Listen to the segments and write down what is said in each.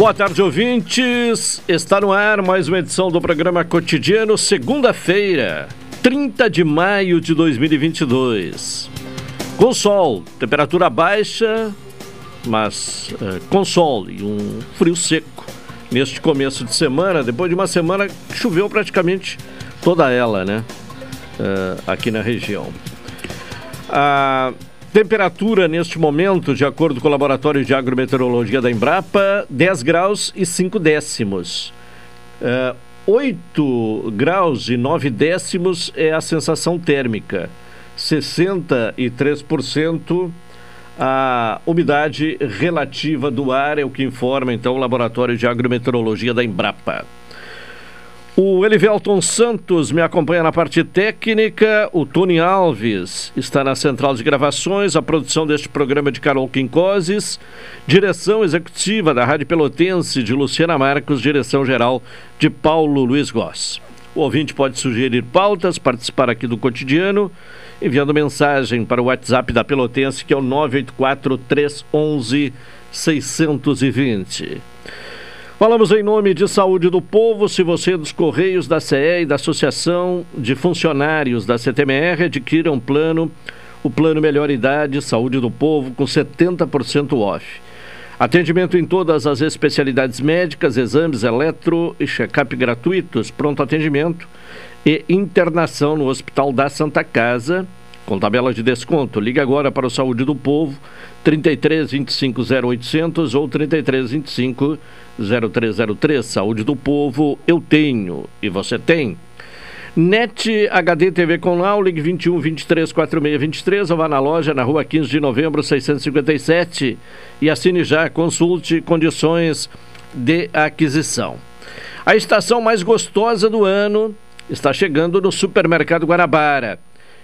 Boa tarde, ouvintes. Está no ar mais uma edição do programa Cotidiano, segunda-feira, 30 de maio de 2022. Com sol, temperatura baixa, mas uh, com sol e um frio seco neste começo de semana, depois de uma semana choveu praticamente toda ela, né? Uh, aqui na região. Ah. Temperatura neste momento, de acordo com o Laboratório de Agrometeorologia da Embrapa, 10 graus e 5 décimos. Uh, é, 8 graus e 9 décimos é a sensação térmica. 63% a umidade relativa do ar é o que informa então o Laboratório de Agrometeorologia da Embrapa. O Elivelton Santos me acompanha na parte técnica. O Tony Alves está na central de gravações. A produção deste programa de Carol Quincoses. Direção executiva da Rádio Pelotense de Luciana Marcos. Direção geral de Paulo Luiz Goss. O ouvinte pode sugerir pautas, participar aqui do cotidiano, enviando mensagem para o WhatsApp da Pelotense, que é o 984 311 620. Falamos em nome de Saúde do Povo. Se você é dos Correios, da CE e da Associação de Funcionários da CTMR, adquira um plano, o Plano Melhor Idade Saúde do Povo, com 70% off. Atendimento em todas as especialidades médicas, exames eletro e check-up gratuitos, pronto atendimento e internação no Hospital da Santa Casa, com tabela de desconto. Ligue agora para o Saúde do Povo, 33 25 0800 ou 33 25 0303. Saúde do Povo, eu tenho e você tem. NET HD TV com Laulig 21 23 46 23 ou vá na loja na rua 15 de novembro 657 e assine já, consulte condições de aquisição. A estação mais gostosa do ano está chegando no Supermercado Guanabara.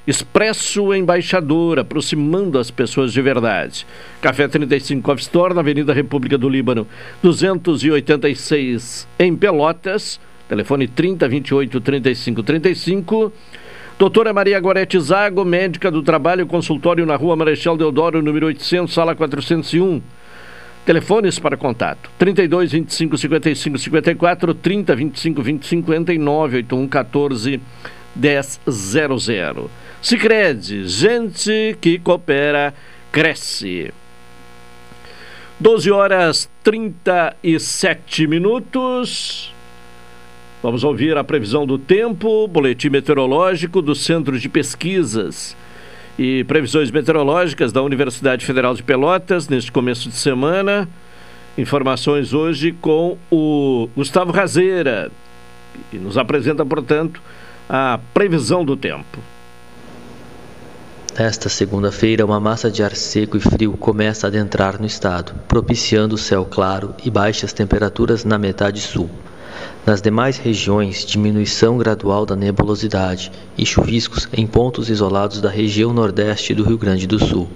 Expresso Embaixador, aproximando as pessoas de verdade. Café 35 Off Store, na Avenida República do Líbano, 286 em Pelotas. Telefone 30 28 35 35. Doutora Maria Gorete Zago, médica do trabalho, consultório na Rua Marechal Deodoro, número 800, sala 401. Telefones para contato: 32 25 55 54, 30 25 20 59, 81 14 1000. Sicredi, gente que coopera, cresce. 12 horas 37 minutos. Vamos ouvir a previsão do tempo, boletim meteorológico do Centro de Pesquisas e Previsões Meteorológicas da Universidade Federal de Pelotas neste começo de semana. Informações hoje com o Gustavo Razeira, que nos apresenta, portanto, a previsão do tempo. Nesta segunda-feira, uma massa de ar seco e frio começa a adentrar no estado, propiciando céu claro e baixas temperaturas na metade sul. Nas demais regiões, diminuição gradual da nebulosidade e chuviscos em pontos isolados da região nordeste do Rio Grande do Sul.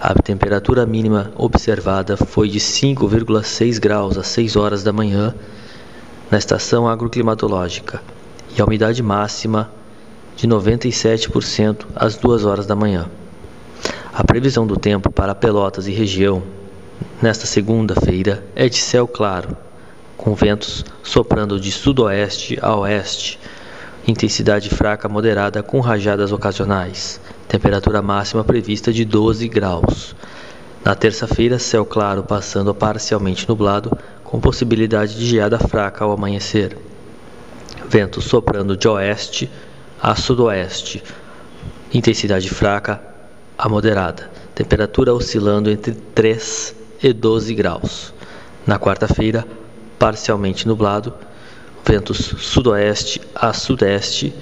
A temperatura mínima observada foi de 5,6 graus às 6 horas da manhã na estação agroclimatológica e a umidade máxima de 97% às 2 horas da manhã. A previsão do tempo para Pelotas e região nesta segunda-feira é de céu claro, com ventos soprando de sudoeste a oeste, intensidade fraca moderada com rajadas ocasionais, temperatura máxima prevista de 12 graus. Na terça-feira, céu claro passando a parcialmente nublado, com possibilidade de geada fraca ao amanhecer. Vento soprando de oeste a sudoeste, intensidade fraca a moderada, temperatura oscilando entre 3 e 12 graus. Na quarta-feira, parcialmente nublado, ventos sudoeste a sudeste,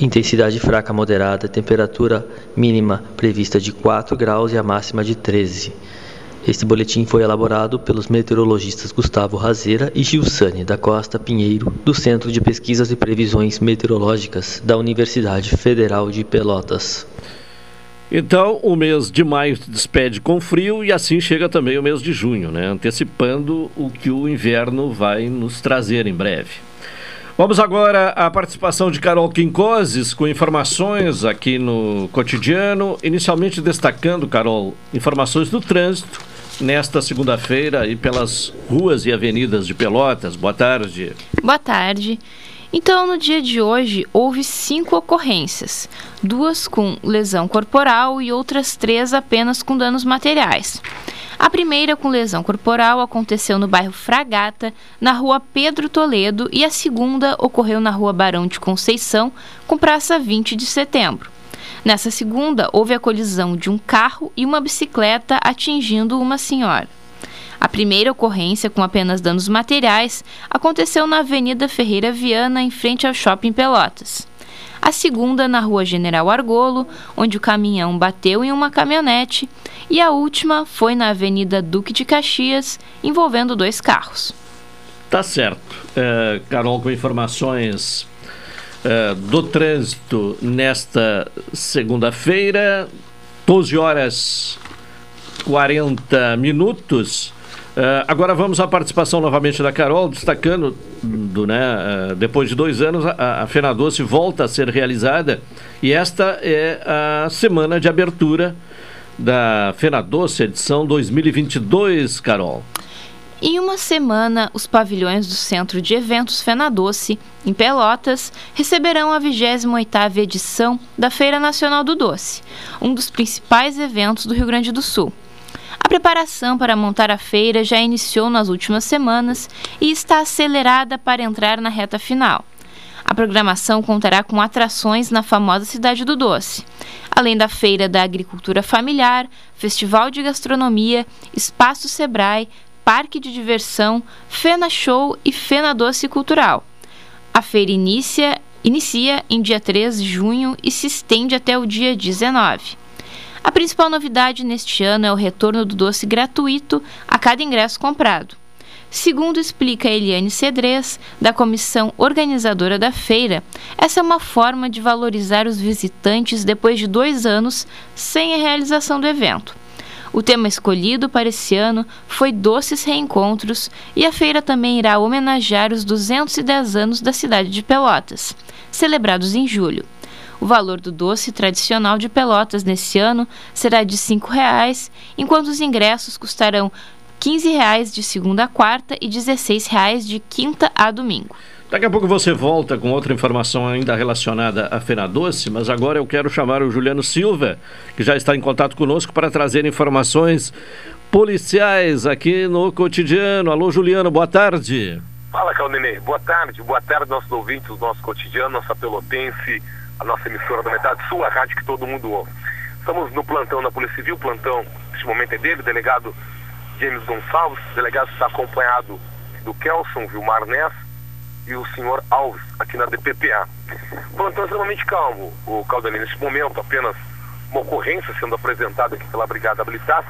intensidade fraca moderada, temperatura mínima prevista de 4 graus e a máxima de 13. Este boletim foi elaborado pelos meteorologistas Gustavo Razeira e Gilsane da Costa Pinheiro, do Centro de Pesquisas e Previsões Meteorológicas da Universidade Federal de Pelotas. Então, o mês de maio se despede com frio e assim chega também o mês de junho, né? antecipando o que o inverno vai nos trazer em breve. Vamos agora à participação de Carol Quincoses com informações aqui no cotidiano. Inicialmente destacando, Carol, informações do trânsito nesta segunda-feira e pelas ruas e avenidas de Pelotas. Boa tarde. Boa tarde. Então, no dia de hoje, houve cinco ocorrências: duas com lesão corporal e outras três apenas com danos materiais. A primeira, com lesão corporal, aconteceu no bairro Fragata, na rua Pedro Toledo, e a segunda ocorreu na rua Barão de Conceição, com praça 20 de setembro. Nessa segunda, houve a colisão de um carro e uma bicicleta atingindo uma senhora. A primeira ocorrência, com apenas danos materiais, aconteceu na Avenida Ferreira Viana, em frente ao Shopping Pelotas. A segunda, na Rua General Argolo, onde o caminhão bateu em uma caminhonete. E a última foi na Avenida Duque de Caxias, envolvendo dois carros. Tá certo. É, Carol, com informações uh, do trânsito nesta segunda-feira, 12 horas 40 minutos. Uh, agora vamos à participação novamente da Carol, destacando, do, né, uh, depois de dois anos, a, a Fena Doce volta a ser realizada e esta é a semana de abertura da Fena Doce, edição 2022, Carol. Em uma semana, os pavilhões do Centro de Eventos Fena Doce, em Pelotas, receberão a 28ª edição da Feira Nacional do Doce, um dos principais eventos do Rio Grande do Sul. A preparação para montar a feira já iniciou nas últimas semanas e está acelerada para entrar na reta final. A programação contará com atrações na famosa Cidade do Doce, além da Feira da Agricultura Familiar, Festival de Gastronomia, Espaço Sebrae, Parque de Diversão, Fena Show e Fena Doce Cultural. A feira inicia, inicia em dia 3 de junho e se estende até o dia 19. A principal novidade neste ano é o retorno do doce gratuito a cada ingresso comprado. Segundo explica Eliane Cedrez, da comissão organizadora da feira, essa é uma forma de valorizar os visitantes depois de dois anos sem a realização do evento. O tema escolhido para esse ano foi Doces Reencontros e a feira também irá homenagear os 210 anos da cidade de Pelotas, celebrados em julho. O valor do doce tradicional de Pelotas nesse ano será de R$ 5,00, enquanto os ingressos custarão R$ 15,00 de segunda a quarta e R$ 16,00 de quinta a domingo. Daqui a pouco você volta com outra informação ainda relacionada à Fena Doce, mas agora eu quero chamar o Juliano Silva, que já está em contato conosco para trazer informações policiais aqui no cotidiano. Alô, Juliano, boa tarde. Fala, Caldenei. Boa tarde, boa tarde, nossos ouvintes, o nosso cotidiano, nossa pelotense, a nossa emissora da Metade Sul, a rádio que todo mundo ouve. Estamos no plantão da Polícia Civil, plantão, neste momento é dele, delegado James Gonçalves, o delegado está acompanhado do Kelson Vilmar Ness, e o senhor Alves, aqui na DPPA. Plantão extremamente calmo, o Caldanei, nesse momento, apenas uma ocorrência sendo apresentada aqui pela Brigada Habilitar.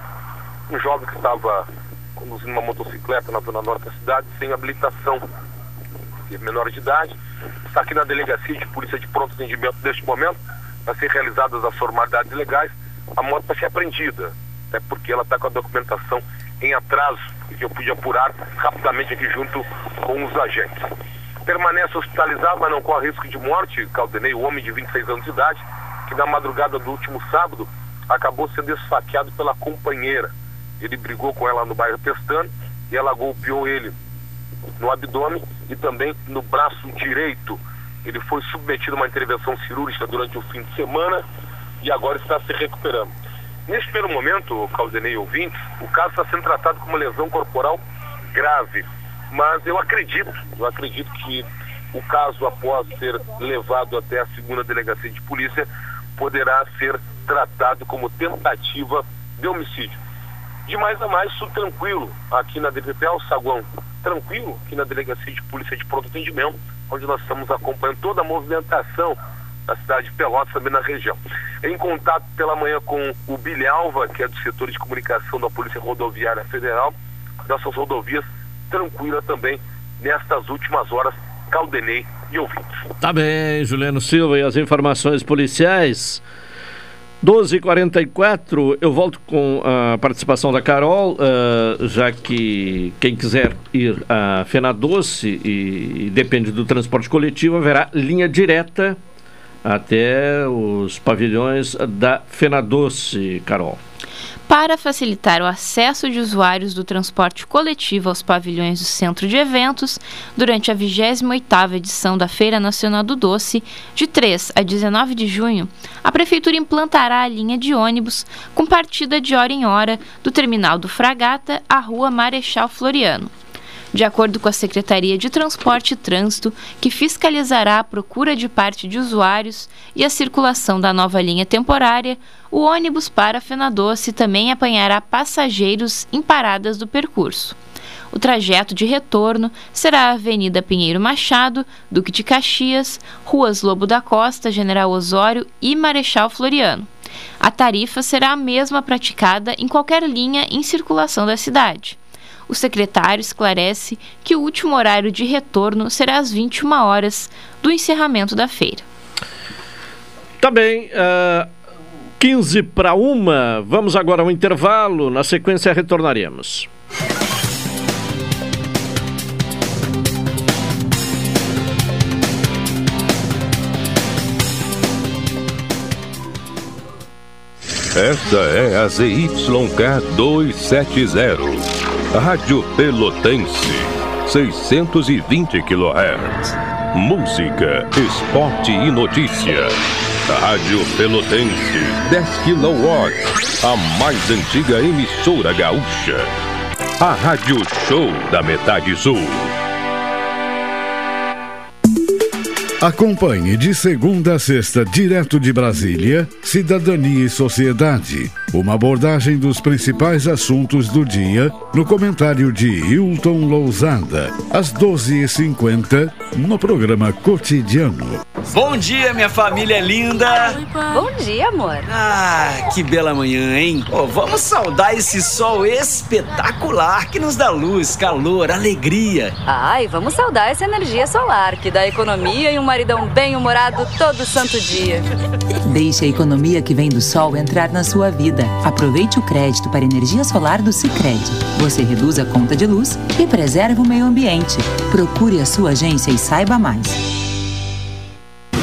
Um jovem que estava conduzindo uma motocicleta na zona norte da cidade, sem habilitação, de menor de idade, está aqui na delegacia de polícia de pronto atendimento neste momento, para ser realizadas as formalidades legais, a moto vai ser apreendida, até porque ela está com a documentação em atraso, que eu pude apurar rapidamente aqui junto com os agentes permanece hospitalizado, mas não corre risco de morte. Caldenei, o homem de 26 anos de idade, que na madrugada do último sábado acabou sendo esfaqueado pela companheira. Ele brigou com ela no bairro Pestano e ela golpeou ele no abdômen e também no braço direito. Ele foi submetido a uma intervenção cirúrgica durante o fim de semana e agora está se recuperando. Neste primeiro momento, Caldenei ouvintes, o caso está sendo tratado como lesão corporal grave. Mas eu acredito, eu acredito que o caso, após ser levado até a segunda delegacia de polícia, poderá ser tratado como tentativa de homicídio. De mais a mais, isso tranquilo aqui na DPP o Saguão, tranquilo aqui na Delegacia de Polícia de Pronto Atendimento, onde nós estamos acompanhando toda a movimentação da cidade de Pelotas, também na região. Em contato pela manhã com o Bilhalva, que é do setor de comunicação da Polícia Rodoviária Federal, nossas rodovias tranquila também nestas últimas horas, Caldenei e ouvintes. Tá bem, Juliano Silva, e as informações policiais. 12h44, eu volto com a participação da Carol, uh, já que quem quiser ir a Fena Doce e, e depende do transporte coletivo, haverá linha direta até os pavilhões da Fena Doce, Carol. Para facilitar o acesso de usuários do transporte coletivo aos pavilhões do Centro de Eventos, durante a 28ª edição da Feira Nacional do Doce, de 3 a 19 de junho, a Prefeitura implantará a linha de ônibus com partida de hora em hora do terminal do Fragata à Rua Marechal Floriano. De acordo com a Secretaria de Transporte e Trânsito, que fiscalizará a procura de parte de usuários e a circulação da nova linha temporária, o ônibus para Fenadoce também apanhará passageiros em paradas do percurso. O trajeto de retorno será a Avenida Pinheiro Machado, Duque de Caxias, Ruas Lobo da Costa, General Osório e Marechal Floriano. A tarifa será a mesma praticada em qualquer linha em circulação da cidade. O secretário esclarece que o último horário de retorno será às 21 horas do encerramento da feira. Tá bem. Uh, 15 para uma. Vamos agora ao intervalo. Na sequência, retornaremos. Esta é a ZYK 270 Rádio Pelotense, 620 kHz. Música, esporte e notícia. Rádio Pelotense, 10 kW. A mais antiga emissora gaúcha. A Rádio Show da Metade Sul. Acompanhe de segunda a sexta, direto de Brasília, Cidadania e Sociedade. Uma abordagem dos principais assuntos do dia no comentário de Hilton Lousada, às 12h50, no programa Cotidiano. Bom dia, minha família linda! Bom dia, amor! Ah, que bela manhã, hein? Oh, vamos saudar esse sol espetacular que nos dá luz, calor, alegria. Ai, vamos saudar essa energia solar que dá economia e um maridão bem-humorado todo santo dia. Deixe a economia que vem do sol entrar na sua vida. Aproveite o crédito para energia solar do Sicredi. Você reduz a conta de luz e preserva o meio ambiente. Procure a sua agência e saiba mais.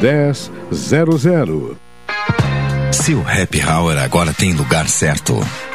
1000. Seu happy hour agora tem lugar certo.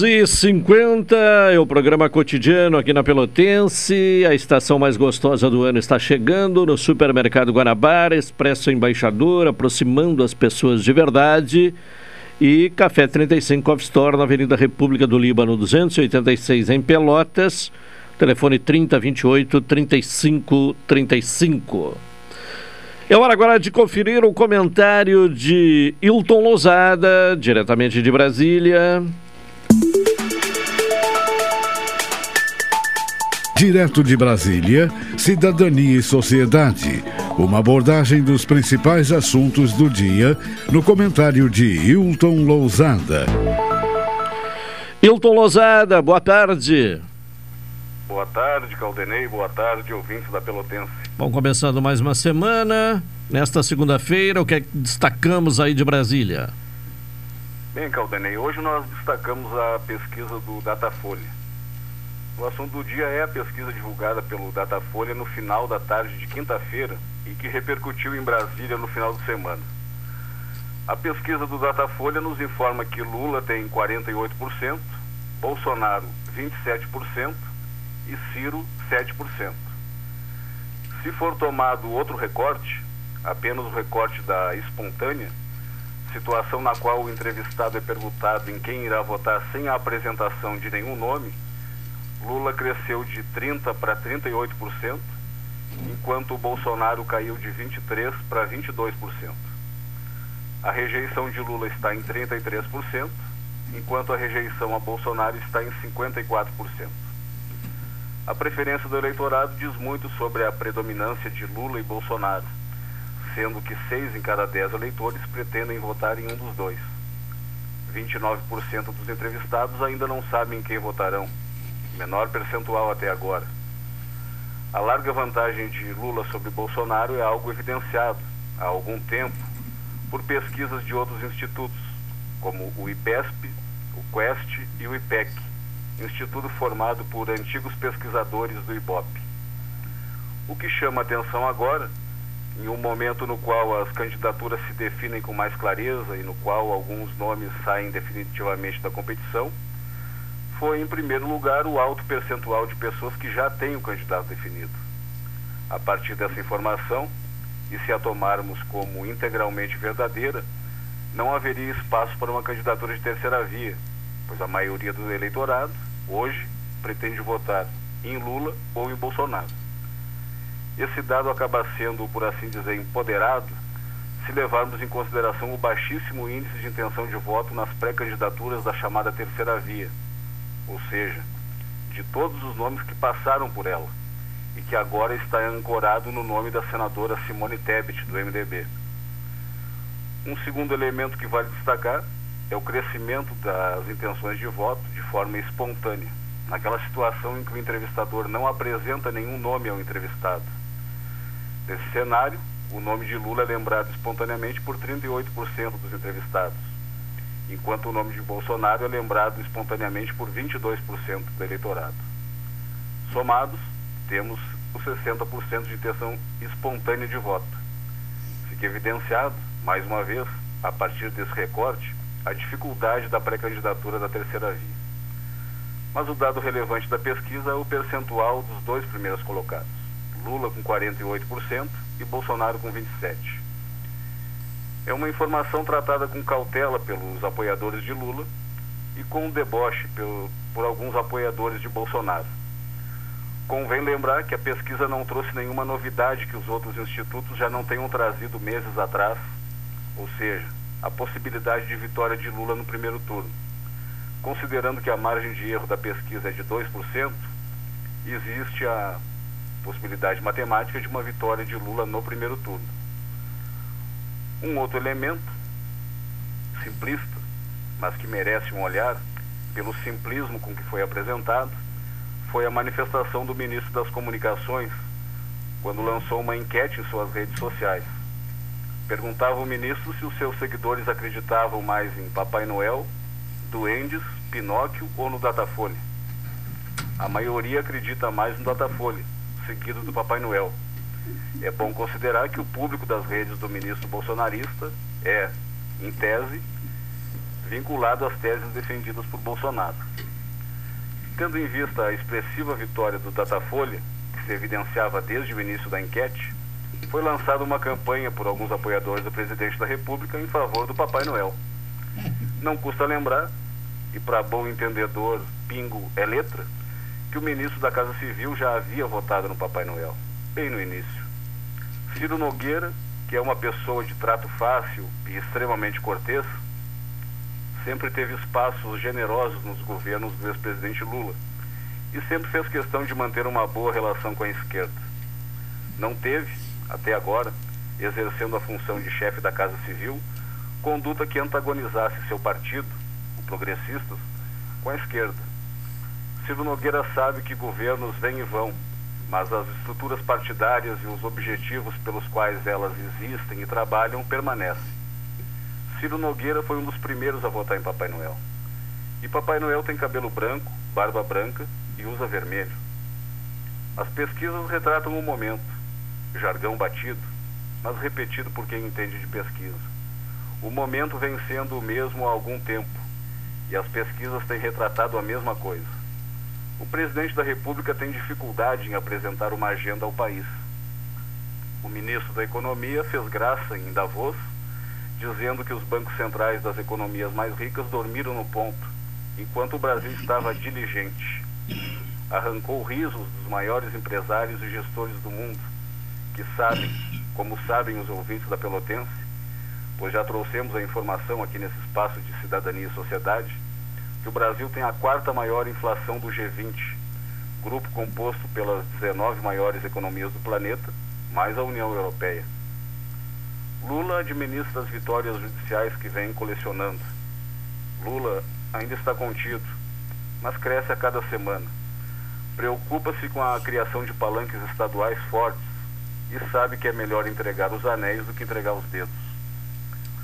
12h50 é o programa cotidiano aqui na Pelotense. A estação mais gostosa do ano está chegando no Supermercado Guanabara, Expresso Embaixador, aproximando as pessoas de verdade. E Café 35 Coffee Store na Avenida República do Líbano, 286 em Pelotas. Telefone 3028 3535. É hora agora de conferir o comentário de Hilton Lousada, diretamente de Brasília. Direto de Brasília, Cidadania e Sociedade. Uma abordagem dos principais assuntos do dia no comentário de Hilton Lousada. Hilton Lousada, boa tarde. Boa tarde, Caldenei. Boa tarde, ouvintes da Pelotense. Bom, começando mais uma semana. Nesta segunda-feira, o que, é que destacamos aí de Brasília? Bem, Caldenei, hoje nós destacamos a pesquisa do Datafolha. O assunto do dia é a pesquisa divulgada pelo Datafolha no final da tarde de quinta-feira e que repercutiu em Brasília no final de semana. A pesquisa do Datafolha nos informa que Lula tem 48%, Bolsonaro 27% e Ciro 7%. Se for tomado outro recorte, apenas o recorte da espontânea, situação na qual o entrevistado é perguntado em quem irá votar sem a apresentação de nenhum nome, Lula cresceu de 30% para 38%, enquanto o Bolsonaro caiu de 23% para 22%. A rejeição de Lula está em 33%, enquanto a rejeição a Bolsonaro está em 54%. A preferência do eleitorado diz muito sobre a predominância de Lula e Bolsonaro, sendo que seis em cada dez eleitores pretendem votar em um dos dois. 29% dos entrevistados ainda não sabem quem votarão menor percentual até agora. A larga vantagem de Lula sobre Bolsonaro é algo evidenciado há algum tempo por pesquisas de outros institutos, como o IPESP, o Quest e o IPEC, instituto formado por antigos pesquisadores do IBOP. O que chama atenção agora, em um momento no qual as candidaturas se definem com mais clareza e no qual alguns nomes saem definitivamente da competição, foi, em primeiro lugar, o alto percentual de pessoas que já têm o candidato definido. A partir dessa informação, e se a tomarmos como integralmente verdadeira, não haveria espaço para uma candidatura de terceira via, pois a maioria do eleitorado, hoje, pretende votar em Lula ou em Bolsonaro. Esse dado acaba sendo, por assim dizer, empoderado se levarmos em consideração o baixíssimo índice de intenção de voto nas pré-candidaturas da chamada terceira via, ou seja, de todos os nomes que passaram por ela e que agora está ancorado no nome da senadora Simone Tebet, do MDB. Um segundo elemento que vale destacar é o crescimento das intenções de voto de forma espontânea, naquela situação em que o entrevistador não apresenta nenhum nome ao entrevistado. Nesse cenário, o nome de Lula é lembrado espontaneamente por 38% dos entrevistados, enquanto o nome de Bolsonaro é lembrado espontaneamente por 22% do eleitorado. Somados, temos os 60% de intenção espontânea de voto. Fica evidenciado, mais uma vez, a partir desse recorte, a dificuldade da pré-candidatura da terceira via. Mas o dado relevante da pesquisa é o percentual dos dois primeiros colocados, Lula com 48% e Bolsonaro com 27%. É uma informação tratada com cautela pelos apoiadores de Lula e com deboche por, por alguns apoiadores de Bolsonaro. Convém lembrar que a pesquisa não trouxe nenhuma novidade que os outros institutos já não tenham trazido meses atrás, ou seja, a possibilidade de vitória de Lula no primeiro turno. Considerando que a margem de erro da pesquisa é de 2%, existe a possibilidade matemática de uma vitória de Lula no primeiro turno. Um outro elemento, simplista, mas que merece um olhar, pelo simplismo com que foi apresentado, foi a manifestação do ministro das Comunicações, quando lançou uma enquete em suas redes sociais. Perguntava ao ministro se os seus seguidores acreditavam mais em Papai Noel, Duendes, Pinóquio ou no Datafolha. A maioria acredita mais no Datafolha, seguido do Papai Noel. É bom considerar que o público das redes do ministro bolsonarista é, em tese, vinculado às teses defendidas por Bolsonaro. Tendo em vista a expressiva vitória do Datafolha, que se evidenciava desde o início da enquete, foi lançada uma campanha por alguns apoiadores do presidente da República em favor do Papai Noel. Não custa lembrar, e para bom entendedor, pingo é letra, que o ministro da Casa Civil já havia votado no Papai Noel, bem no início. Ciro Nogueira, que é uma pessoa de trato fácil e extremamente cortês, sempre teve espaços generosos nos governos do ex-presidente Lula e sempre fez questão de manter uma boa relação com a esquerda. Não teve, até agora, exercendo a função de chefe da Casa Civil, conduta que antagonizasse seu partido, o Progressistas, com a esquerda. Ciro Nogueira sabe que governos vêm e vão, mas as estruturas partidárias e os objetivos pelos quais elas existem e trabalham permanecem. Ciro Nogueira foi um dos primeiros a votar em Papai Noel. E Papai Noel tem cabelo branco, barba branca e usa vermelho. As pesquisas retratam o momento, jargão batido, mas repetido por quem entende de pesquisa. O momento vem sendo o mesmo há algum tempo, e as pesquisas têm retratado a mesma coisa. O presidente da República tem dificuldade em apresentar uma agenda ao país. O ministro da Economia fez graça em Davos, dizendo que os bancos centrais das economias mais ricas dormiram no ponto, enquanto o Brasil estava diligente. Arrancou risos dos maiores empresários e gestores do mundo, que sabem, como sabem os ouvintes da Pelotense, pois já trouxemos a informação aqui nesse espaço de cidadania e sociedade, que o Brasil tem a quarta maior inflação do G20, grupo composto pelas 19 maiores economias do planeta, mais a União Europeia. Lula administra as vitórias judiciais que vem colecionando. Lula ainda está contido, mas cresce a cada semana. Preocupa-se com a criação de palanques estaduais fortes e sabe que é melhor entregar os anéis do que entregar os dedos.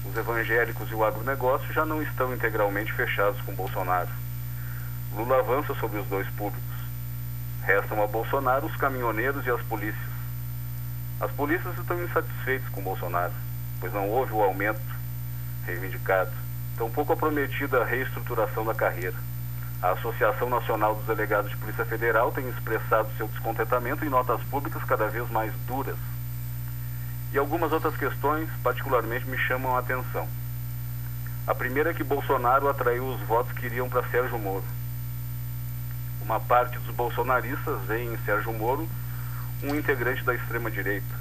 Os evangélicos e o agronegócio já não estão integralmente fechados com Bolsonaro. Lula avança sobre os dois públicos. Restam a Bolsonaro os caminhoneiros e as polícias. As polícias estão insatisfeitas com Bolsonaro, pois não houve o aumento reivindicado, tampouco a prometida reestruturação da carreira. A Associação Nacional dos Delegados de Polícia Federal tem expressado seu descontentamento em notas públicas cada vez mais duras. E algumas outras questões, particularmente, me chamam a atenção. A primeira é que Bolsonaro atraiu os votos que iriam para Sérgio Moro. Uma parte dos bolsonaristas vê em Sérgio Moro um integrante da extrema-direita,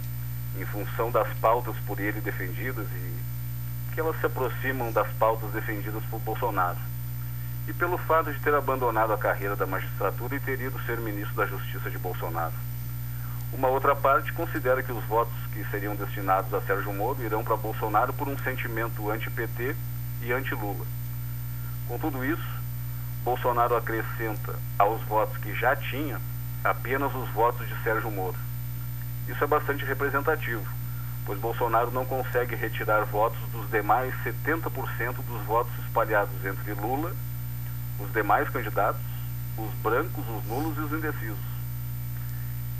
em função das pautas por ele defendidas e que elas se aproximam das pautas defendidas por Bolsonaro. E pelo fato de ter abandonado a carreira da magistratura e ter ido ser ministro da Justiça de Bolsonaro. Uma outra parte considera que os votos que seriam destinados a Sérgio Moro irão para Bolsonaro por um sentimento anti-PT e anti-Lula. Com tudo isso, Bolsonaro acrescenta aos votos que já tinha apenas os votos de Sérgio Moro. Isso é bastante representativo, pois Bolsonaro não consegue retirar votos dos demais 70% dos votos espalhados entre Lula, os demais candidatos, os brancos, os nulos e os indecisos.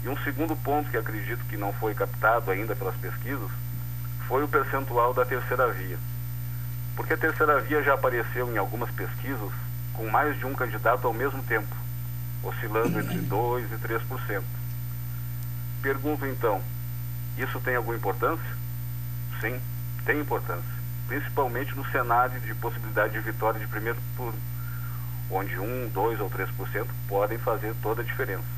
E um segundo ponto que acredito que não foi captado ainda pelas pesquisas foi o percentual da terceira via. Porque a terceira via já apareceu em algumas pesquisas com mais de um candidato ao mesmo tempo, oscilando entre 2% e 3%. Pergunto então, isso tem alguma importância? Sim, tem importância, principalmente no cenário de possibilidade de vitória de primeiro turno, onde 1, 2 ou 3% podem fazer toda a diferença.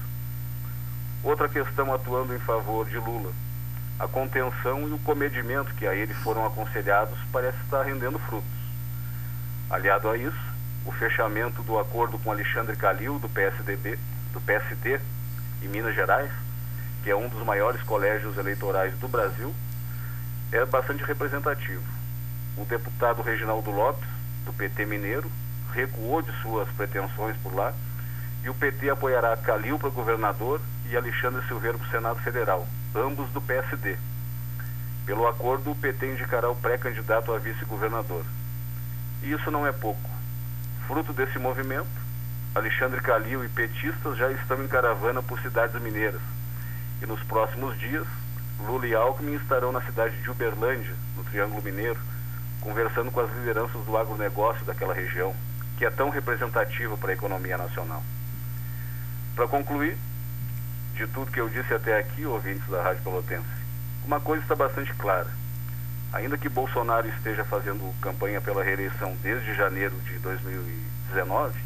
Outra questão atuando em favor de Lula, a contenção e o comedimento que a ele foram aconselhados parece estar rendendo frutos. Aliado a isso, o fechamento do acordo com Alexandre Calil do PSDB, do PSD em Minas Gerais, que é um dos maiores colégios eleitorais do Brasil, é bastante representativo. O deputado Reginaldo Lopes, do PT Mineiro, recuou de suas pretensões por lá e o PT apoiará Calil para governador e Alexandre Silveira para o Senado Federal, ambos do PSD. Pelo acordo, o PT indicará o pré-candidato a vice-governador. E isso não é pouco. Fruto desse movimento, Alexandre Calil e petistas já estão em caravana por cidades mineiras. E nos próximos dias, Lula e Alckmin estarão na cidade de Uberlândia, no Triângulo Mineiro, conversando com as lideranças do agronegócio daquela região, que é tão representativa para a economia nacional. Para concluir, de tudo que eu disse até aqui, ouvintes da Rádio Pelotense, uma coisa está bastante clara. Ainda que Bolsonaro esteja fazendo campanha pela reeleição desde janeiro de 2019,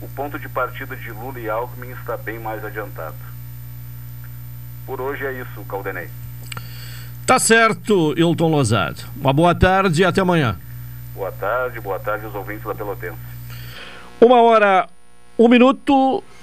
o ponto de partida de Lula e Alckmin está bem mais adiantado. Por hoje é isso, Caldenei. Tá certo, Hilton Lozado. Uma boa tarde e até amanhã. Boa tarde, boa tarde aos ouvintes da Pelotense. Uma hora, um minuto,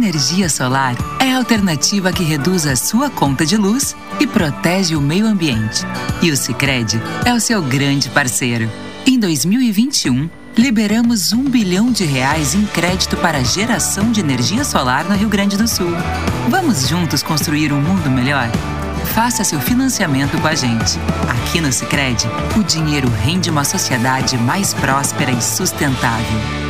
Energia solar é a alternativa que reduz a sua conta de luz e protege o meio ambiente. E o Sicredi é o seu grande parceiro. Em 2021, liberamos um bilhão de reais em crédito para geração de energia solar no Rio Grande do Sul. Vamos juntos construir um mundo melhor? Faça seu financiamento com a gente. Aqui no Sicredi, o dinheiro rende uma sociedade mais próspera e sustentável.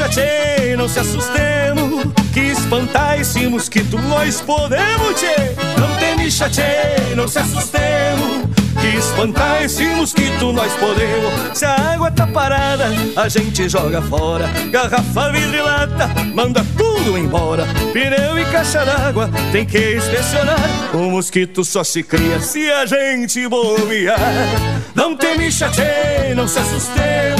Chateie, não se assustemos Que espantar esse mosquito nós podemos, tchê Não te me chateie, não se assustemos Que espantar esse mosquito nós podemos. Se a água tá parada, a gente joga fora Garrafa, vidro e lata, manda tudo embora. Pneu e caixa d'água, tem que inspecionar. O mosquito só se cria se a gente bobear Não te me chateie, não se assustemos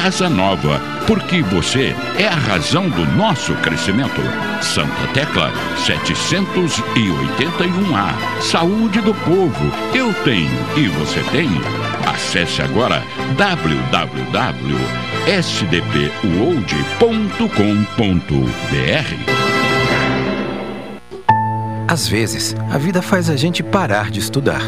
casa nova, porque você é a razão do nosso crescimento. Santa Tecla 781A. Saúde do povo, eu tenho e você tem. Acesse agora www.sdpuold.com.br. Às vezes, a vida faz a gente parar de estudar.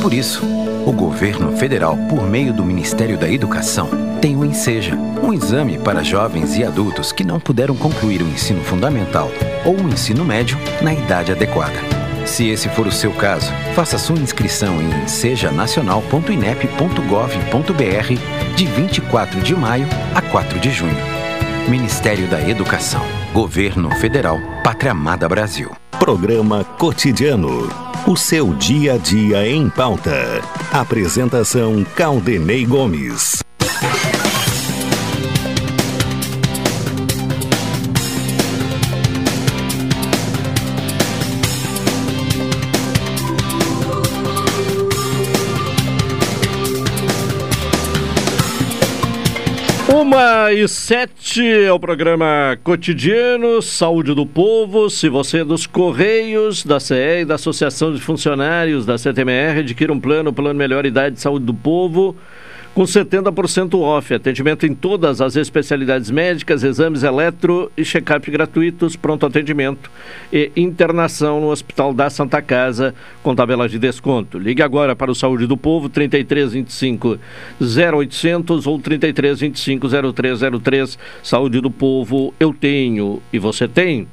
Por isso, o governo federal, por meio do Ministério da Educação, tem o Enseja, um exame para jovens e adultos que não puderam concluir o ensino fundamental ou o ensino médio na idade adequada. Se esse for o seu caso, faça sua inscrição em sejanacional.inep.gov.br de 24 de maio a 4 de junho. Ministério da Educação, Governo Federal, Pátria Amada Brasil. Programa Cotidiano. O seu dia a dia em pauta. Apresentação Caldenei Gomes. Uma e sete é o programa cotidiano Saúde do Povo. Se você é dos Correios, da CE e da Associação de Funcionários da CTMR, adquira um plano, plano Melhor Idade de Saúde do Povo, com 70% off. Atendimento em todas as especialidades médicas, exames eletro e check-up gratuitos, pronto atendimento e internação no Hospital da Santa Casa com tabela de desconto. Ligue agora para o Saúde do Povo, 3325 0800 ou 3325 0303. Saúde do Povo, eu tenho e você tem.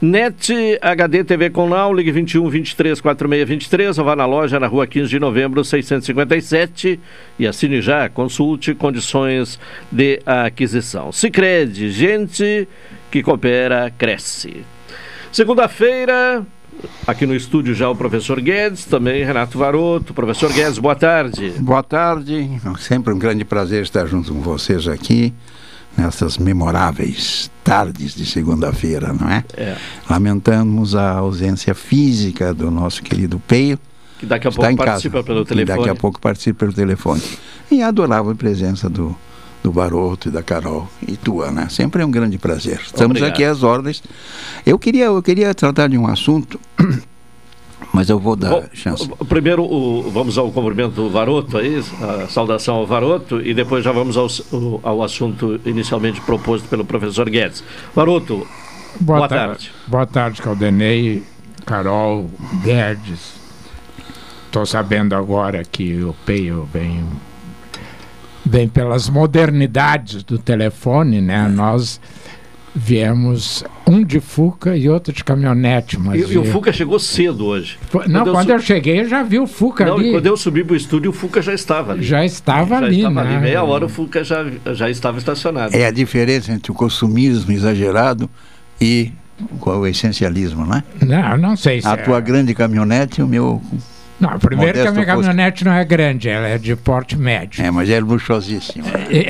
NET HD TV com Now, ligue 21 23 46 23 ou vá na loja na rua 15 de novembro 657 e assine já, consulte condições de aquisição. Sicredi, gente que coopera, cresce. Segunda-feira, aqui no estúdio já o professor Guedes, também Renato Varoto. Professor Guedes, boa tarde. Boa tarde, sempre um grande prazer estar junto com vocês aqui nessas memoráveis tardes de segunda-feira, não é? É. Lamentamos a ausência física do nosso querido Peio. Que daqui a pouco em participa casa, pelo telefone. Daqui a pouco participa pelo telefone. E a adorável presença do, do Baroto e da Carol e tua, né? Sempre é um grande prazer. Estamos Obrigado. aqui às ordens. Eu queria, eu queria tratar de um assunto Mas eu vou dar Bom, chance. Primeiro, o- vamos ao cumprimento do Varoto aí, a saudação ao Varoto, e depois já vamos ao, ao assunto inicialmente proposto pelo professor Guedes. Varoto, boa, tarde. Boa tarde, Caldenei, Carol, Guedes. Estou sabendo agora que o Peio vem, vem pelas modernidades do telefone, né? Nós viemos um de Fuca e outro de caminhonete. Mas E, e o Fuca chegou cedo hoje. Foi- Não, quando eu cheguei, eu já vi o Fuca Não, ali. quando eu subi para o estúdio, o Fuca já estava ali. Já estava já ali, estava né? ali. Meia hora o Fuca já, já estava estacionado. É a diferença entre o consumismo exagerado e o essencialismo, né? Não, não sei se A é. tua grande caminhonete e o meu. Não, primeiro que a modesto minha caminhonete não é grande, ela é de porte médio. É, mas é luxuosíssimo. E,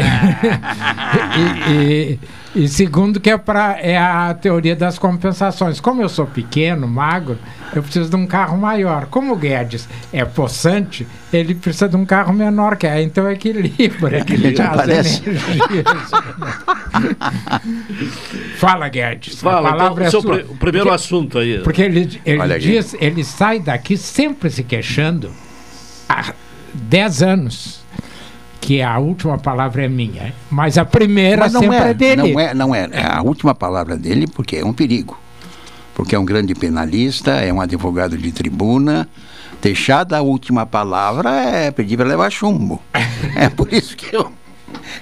e- e- e segundo que é, pra, é a teoria das compensações. Como eu sou pequeno, magro, eu preciso de um carro maior. Como o Guedes é possante, ele precisa de um carro menor que é, então equilibra. Equilibra, as parece. energias. Fala, Guedes. a Fala, palavra então, é seu sua. o primeiro Porque- assunto aí. Porque ele, ele diz, ele sai daqui sempre se queixando há 10 anos que a última palavra é minha, mas a primeira Mas não sempre é, é, dele. não é, não é. É a última palavra dele porque é um perigo. Porque é um grande penalista, é um advogado de tribuna. Deixada a última palavra é pedir para levar chumbo. É por isso que eu,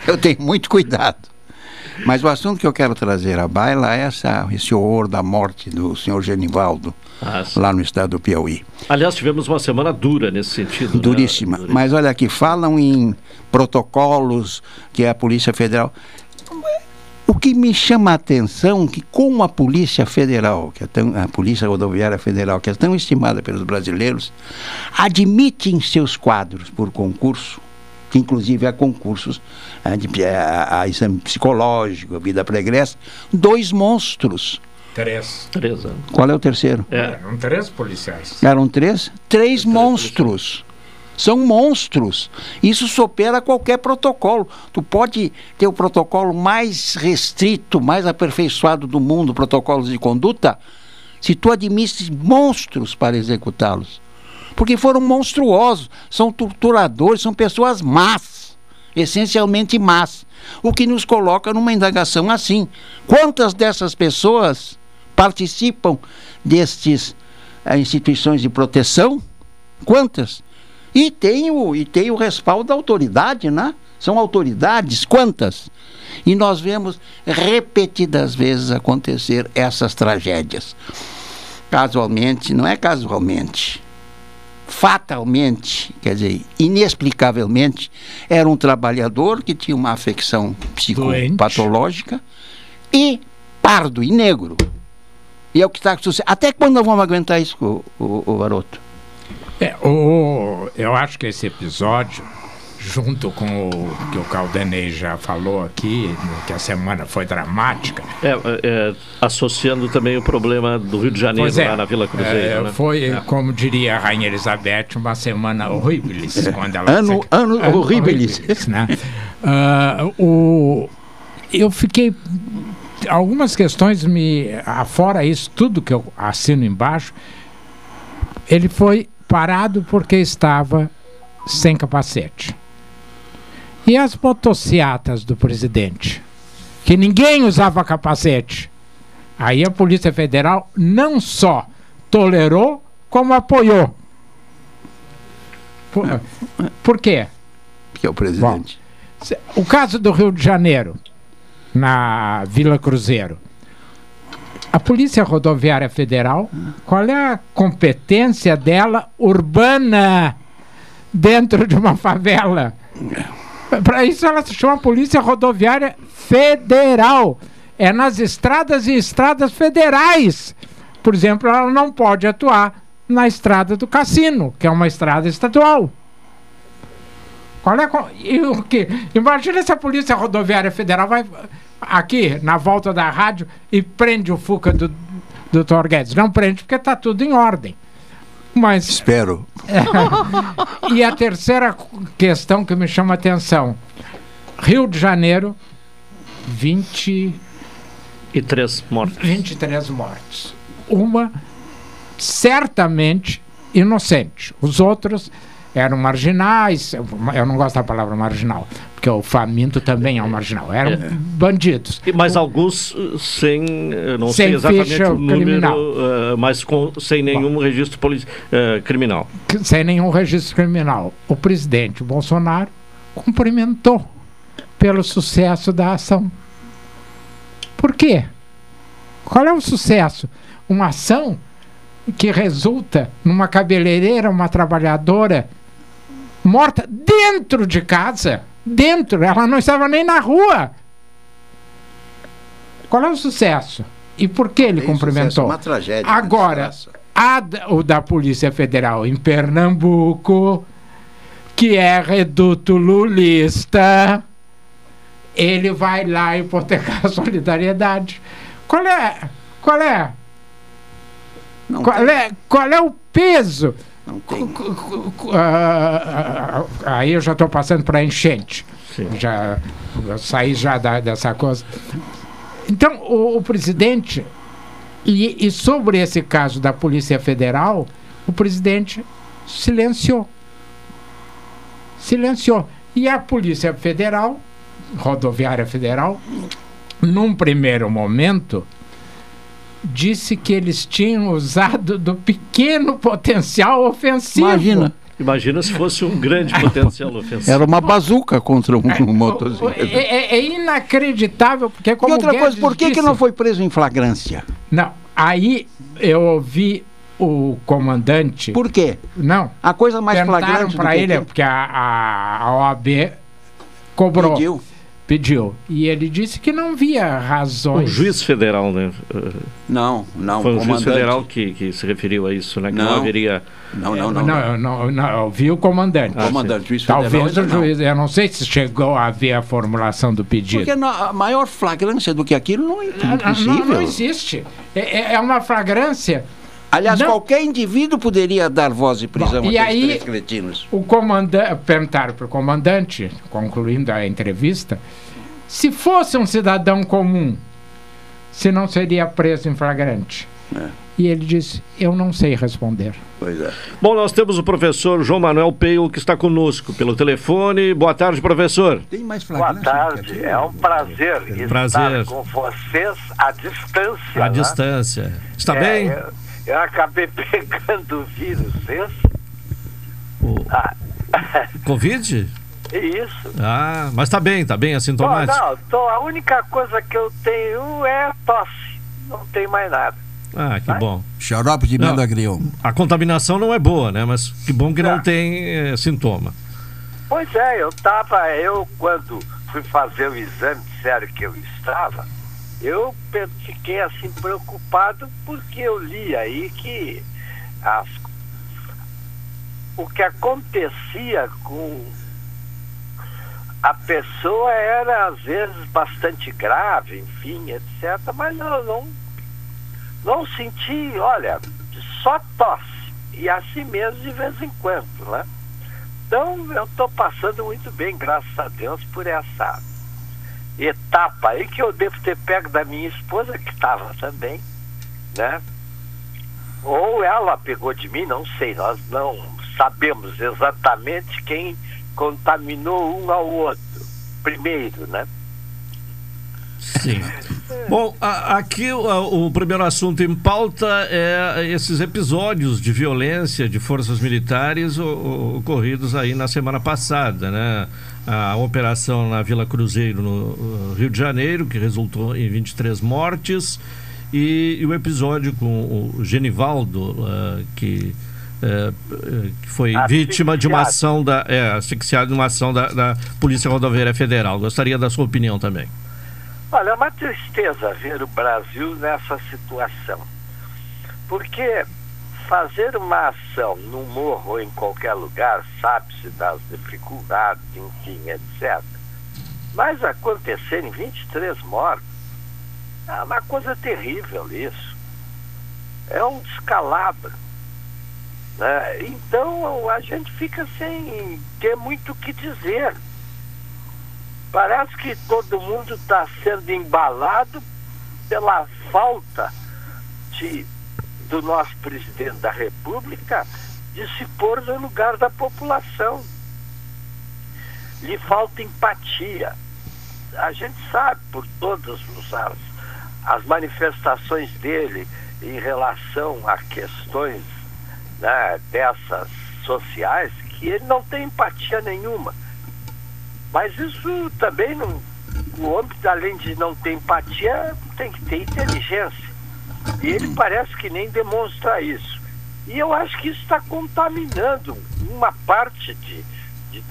eu tenho muito cuidado. Mas o assunto que eu quero trazer à baila é essa, esse horror da morte do senhor Genivaldo, Ah, lá no estado do Piauí. Aliás, tivemos uma semana dura nesse sentido. né? Duríssima. Mas olha aqui, falam em protocolos que é a Polícia Federal. O que me chama a atenção é que como a Polícia Federal, que é tão, a Polícia Rodoviária Federal, que é tão estimada pelos brasileiros, admite em seus quadros por concurso, que inclusive há concursos eh, de, a, a exame psicológico, vida pregressa, dois monstros. Três. Três anos. Qual é o terceiro? Eram três policiais. Eram três? Três monstros. São monstros. Isso supera qualquer protocolo. Tu pode ter o protocolo mais restrito, mais aperfeiçoado do mundo, protocolos de conduta, se tu admites monstros para executá-los. Porque foram monstruosos, são torturadores, são pessoas más, essencialmente más. O que nos coloca numa indagação assim. Quantas dessas pessoas participam destes eh, instituições de proteção? Quantas? E tem, o, e tem o respaldo da autoridade, né? São autoridades, quantas? E nós vemos repetidas vezes acontecer essas tragédias. Casualmente, não é casualmente, fatalmente, quer dizer, inexplicavelmente, era um trabalhador que tinha uma afecção psicopatológica e pardo e negro. E é o que está sucedendo. Até quando nós vamos aguentar isso, o, o, o? É, o, eu acho que esse episódio, junto com o que o Caldenei já falou aqui, né, que a semana foi dramática, É, é, associando também o problema do Rio de Janeiro, é, lá na Vila Cruzeiro. é, né? foi, É. como diria a Rainha Elizabeth, uma semana horribilis. Quando ela Ano- ano horribilis. horribilis, né? Ah, o, eu fiquei. Algumas questões me. Afora isso, tudo que eu assino embaixo, ele foi parado porque estava sem capacete. E as motocicletas do presidente? Que ninguém usava capacete. Aí a Polícia Federal não só tolerou, como apoiou. Por, por quê? Que é o presidente. Se- O caso do Rio de Janeiro, na Vila Cruzeiro. A Polícia Rodoviária Federal, qual é a competência dela urbana dentro de uma favela? Para isso ela se chama Polícia Rodoviária Federal. É nas estradas e estradas federais. Por exemplo, ela não pode atuar na estrada do Cassino, que é uma estrada estadual. Qual é o que? Imagina se a Polícia Rodoviária Federal vai aqui na volta da rádio e prende o Fuca do Dr. Guedes. Não prende porque está tudo em ordem. Mas Espero. e a terceira questão que me chama a atenção: Rio de Janeiro, 20 E três mortos. 23 mortes. Uma certamente inocente. Os outros eram marginais, eu não gosto da palavra marginal, porque o faminto também é um marginal, eram É. bandidos. Mas alguns uh, sem, uh, não Sem sei exatamente o número, criminal. uh, mas com, sem nenhum registro polici- uh, criminal. sem nenhum registro criminal. O presidente Bolsonaro cumprimentou pelo sucesso da ação. Por quê? Qual é o sucesso? Uma ação que resulta numa cabeleireira, uma trabalhadora morta dentro de casa. Dentro, ela não estava nem na rua. Qual é o sucesso? E por que ele Tem sucesso, cumprimentou? uma tragédia, Agora, a o da Polícia Federal em Pernambuco, que é reduto lulista, ele vai lá hipotecar a solidariedade. Qual é? Qual é? qual, é qual é o peso? Ah, ah, aí eu já estou passando para enchente. Já eu saí já da- dessa coisa. Então, o, o presidente, e, e sobre esse caso da Polícia Federal, o presidente silenciou. Silenciou. E a Polícia Federal, Rodoviária Federal, num primeiro momento, disse que eles tinham usado do pequeno potencial ofensivo. Imagina. Imagina se fosse um grande potencial ofensivo. Era uma bazuca contra um, um motocicleta. É, é- é inacreditável, porque como E outra Guedes coisa, por que, que disse- não foi preso em flagrância? Não, aí eu ouvi o comandante. Por quê? Não. A coisa mais flagrante para que ele, aquilo. porque a, a, a OAB cobrou. Pediu. Pediu. E ele disse que não via razões. Um juiz federal, né? Não, não, Foi um juiz comandante. federal que, que se referiu a isso, né? Que não, Não. haveria. Não, não, não. não, eu não, não, eu vi o comandante. Ah, Comandante, juiz Talvez federal, o não. juiz, eu não sei se chegou a ver a formulação do pedido. Porque a maior flagrância do que aquilo não é Não, impossível. não, não existe. É, é- é uma flagrância. Aliás, Não. qualquer indivíduo poderia dar voz de prisão Bom, a e aí- três cretinos. O comandante, perguntaram para o comandante, concluindo a entrevista, se fosse um cidadão comum, se não seria preso em flagrante. E ele disse: Eu não sei responder. Pois é. Bom, nós temos o professor João Manuel Peio que está conosco pelo telefone. Boa tarde, professor. Tem mais Boa tarde, é um prazer, Prazer. estar com vocês à distância. À né? distância. Está É, bem? Eu, eu acabei pegando o vírus, esse. Ah, Covid? isso. Ah, mas está bem, está bem Bom, assintomático. não, tô, a única coisa que eu tenho é tosse. Não tem mais nada. Ah, que bom. Xarope de Não, Menagril. A contaminação não é boa, né? Mas que bom que não tem eh, sintoma. Pois é, eu tava, eu quando fui fazer o exame, sério que eu estava, eu fiquei assim preocupado porque eu li aí que as, o que acontecia com a pessoa era às vezes bastante grave, enfim, etc. Mas eu não, não senti, olha, só tosse. E assim mesmo de vez em quando, né? Então eu estou passando muito bem, graças a Deus, por essa etapa aí que eu devo ter pego da minha esposa, que estava também, né? Ou ela pegou de mim, não sei, nós não sabemos exatamente quem contaminou um ao outro primeiro, né? Sim. Bom, a- aqui a- o primeiro assunto em pauta é esses episódios de violência de forças militares o- o- ocorridos aí na semana passada, né? A operação na Vila Cruzeiro, no uh, Rio de Janeiro, que resultou em 23 mortes, e, e o episódio com o Genivaldo, uh, que, eh, que foi vítima de uma Asfixiado. ação da. É, asfixiado de uma ação da, da Polícia Rodoviária Federal. Gostaria da sua opinião também. Olha, é uma tristeza ver o Brasil nessa situação. Porque fazer uma ação no morro ou em qualquer lugar, sabe-se das dificuldades, enfim, etc. Mas acontecerem 23 mortos, é uma coisa terrível isso. É um descalabro. né? Então a gente fica sem ter muito o que dizer. Parece que todo mundo está sendo embalado pela falta de, do nosso presidente da República de se pôr no lugar da população. Lhe falta empatia. A gente sabe por todas as, as manifestações dele em relação a questões né, dessas sociais que ele não tem empatia nenhuma. Mas isso também não. O homem, além de não ter empatia, tem que ter inteligência. E ele parece que nem demonstra isso. E eu acho que isso está contaminando uma parte de, de,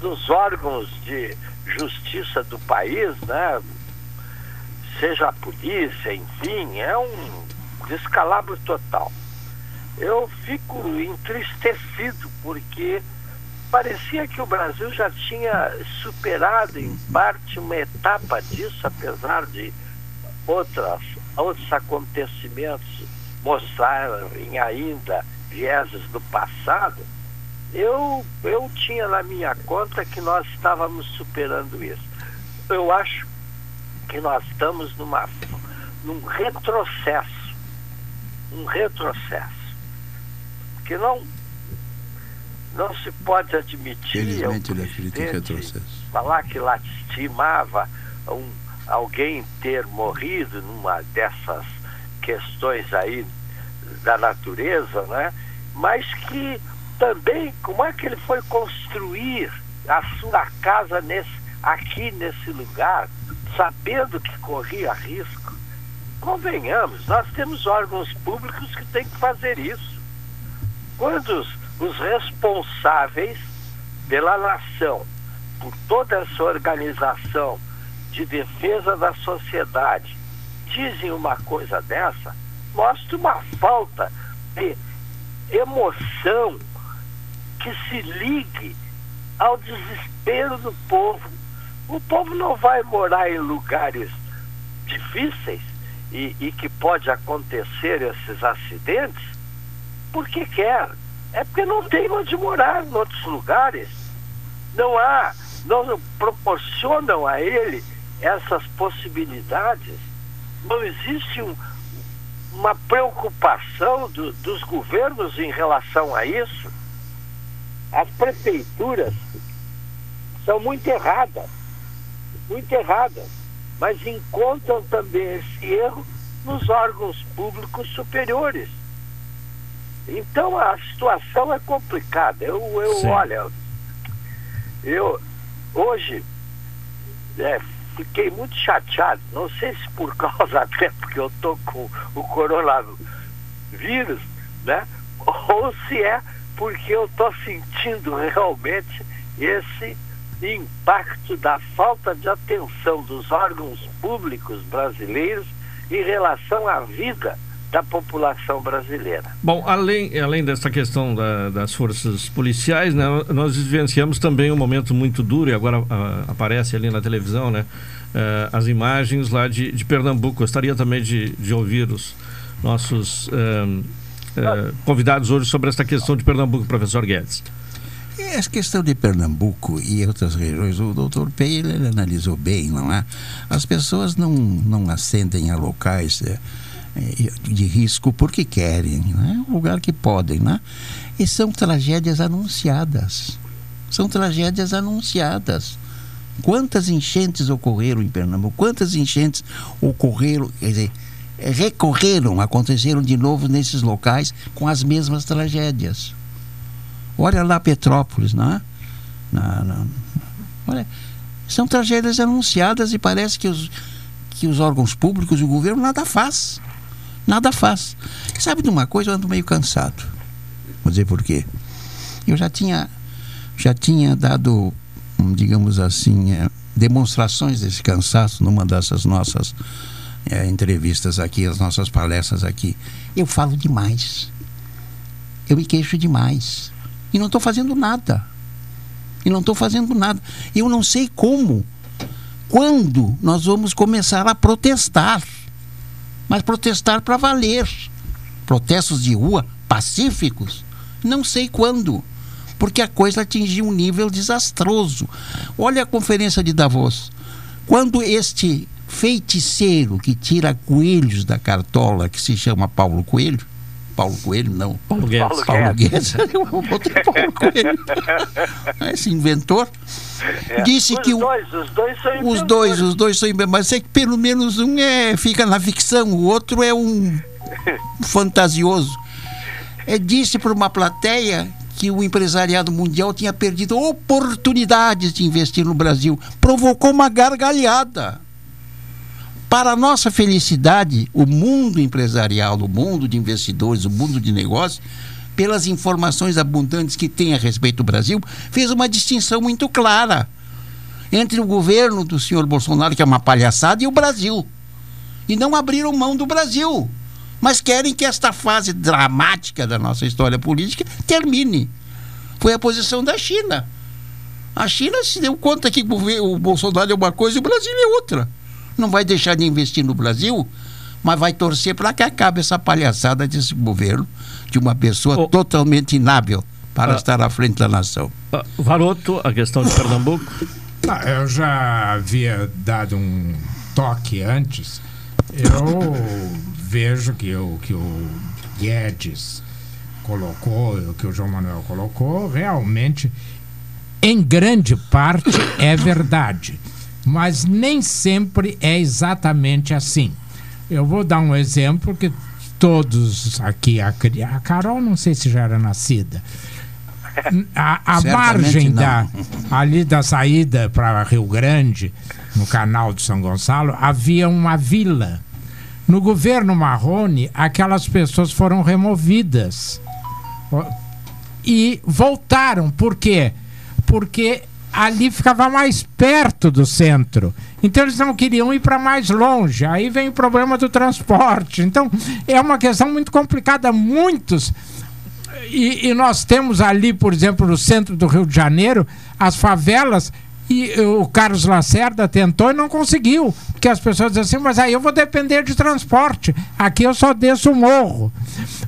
dos órgãos de justiça do país, né? seja a polícia, enfim, é um descalabro total. Eu fico entristecido porque parecia que o Brasil já tinha superado em parte uma etapa disso, apesar de outras, outros acontecimentos mostrarem ainda vieses do passado, eu, eu tinha na minha conta que nós estávamos superando isso. Eu acho que nós estamos numa, num retrocesso, um retrocesso, que não, não se pode admitir Felizmente ele acredita em retrocesso. falar que lastimava um, alguém ter morrido numa dessas questões aí da natureza, né? mas que também como é que ele foi construir a sua casa nesse, aqui nesse lugar, sabendo que corria risco. Convenhamos, nós temos órgãos públicos que têm que fazer isso. Quando os, os responsáveis pela nação, por toda essa organização de defesa da sociedade, dizem uma coisa dessa, mostra uma falta de emoção que se ligue ao desespero do povo. O povo não vai morar em lugares difíceis e, e que pode acontecer esses acidentes porque quer. É porque não tem onde morar em outros lugares. Não há, não proporcionam a ele essas possibilidades. Não existe um, uma preocupação do, dos governos em relação a isso. As prefeituras são muito erradas, muito erradas, mas encontram também esse erro nos órgãos públicos superiores. Então a situação é complicada. Eu, eu olha, eu hoje é, fiquei muito chateado, não sei se por causa até porque eu tô com o coronavírus, né? Ou se é porque eu tô sentindo realmente esse impacto da falta de atenção dos órgãos públicos brasileiros em relação à vida da população brasileira. Bom, além, além dessa questão da, das forças policiais, né, nós vivenciamos também um momento muito duro, e agora uh, aparece ali na televisão, né, uh, as imagens lá de, de Pernambuco. Gostaria também de, de ouvir os nossos uh, convidados hoje sobre essa questão de Pernambuco, professor Guedes. Essa questão de Pernambuco e outras regiões, o doutor Pei ele analisou bem, não é? As pessoas não, não ascendem a locais é, de risco porque querem, né? um lugar que podem. Né? E são tragédias anunciadas. São tragédias anunciadas. Quantas enchentes ocorreram em Pernambuco? Quantas enchentes ocorreram, quer dizer, recorreram, aconteceram de novo nesses locais com as mesmas tragédias? Olha lá Petrópolis, né? Na, na, olha, são tragédias anunciadas e parece que os, que os órgãos públicos e o governo nada faz. Nada faz. Sabe de uma coisa? Eu ando meio cansado. Vou dizer por quê. Eu já tinha, já tinha dado, digamos assim, é, demonstrações desse cansaço numa dessas nossas é, entrevistas aqui, as nossas palestras aqui. Eu falo demais. Eu me queixo demais. E não estou fazendo nada. E não estou fazendo nada. Eu não sei como, quando nós vamos começar a protestar mas protestar para valer. Protestos de rua pacíficos, não sei quando, porque a coisa atingiu um nível desastroso. Olha a conferência de Davos. Quando este feiticeiro que tira coelhos da cartola, que se chama Paulo Coelho, Paulo Coelho, não. Paulo Guedes. Paulo, Paulo Guedes. Eu botei Paulo Coelho. Esse inventor. É. Disse os que o, dois, os dois são os inventores. dois, os dois são inventores, mas é que pelo menos um é, fica na ficção, o outro é um fantasioso. É, disse para uma plateia que o empresariado mundial tinha perdido oportunidades de investir no Brasil. Provocou uma gargalhada. Para a nossa felicidade, o mundo empresarial, o mundo de investidores, o mundo de negócios, pelas informações abundantes que tem a respeito do Brasil, fez uma distinção muito clara entre o governo do senhor Bolsonaro, que é uma palhaçada, e o Brasil. E não abriram mão do Brasil. Mas querem que esta fase dramática da nossa história política termine. Foi a posição da China. A China se deu conta que o Bolsonaro é uma coisa e o Brasil é outra. Não vai deixar de investir no Brasil, mas vai torcer para que acabe essa palhaçada desse governo, de uma pessoa totalmente inábil para Ah. estar à frente da nação. Ah, Varoto, a questão de Pernambuco. Ah, eu já havia dado um toque antes. Eu vejo que o que o Guedes colocou, o que o João Manuel colocou, realmente, em grande parte, é verdade. Mas nem sempre é exatamente assim. Eu vou dar um exemplo que todos aqui, a, Carol, não sei se já era nascida. A, a margem não. da, ali da saída para Rio Grande, no canal de São Gonçalo, havia uma vila. No governo Marrone, aquelas pessoas foram removidas. E voltaram. Por quê? Porque ali ficava mais perto do centro. Então eles não queriam ir para mais longe. Aí vem o problema do transporte. Então é uma questão muito complicada. Muitos e, e nós temos ali, por exemplo, no centro do Rio de Janeiro, as favelas. E o Carlos Lacerda tentou e não conseguiu. Porque as pessoas dizem assim, mas aí eu vou depender de transporte. Aqui eu só desço o morro.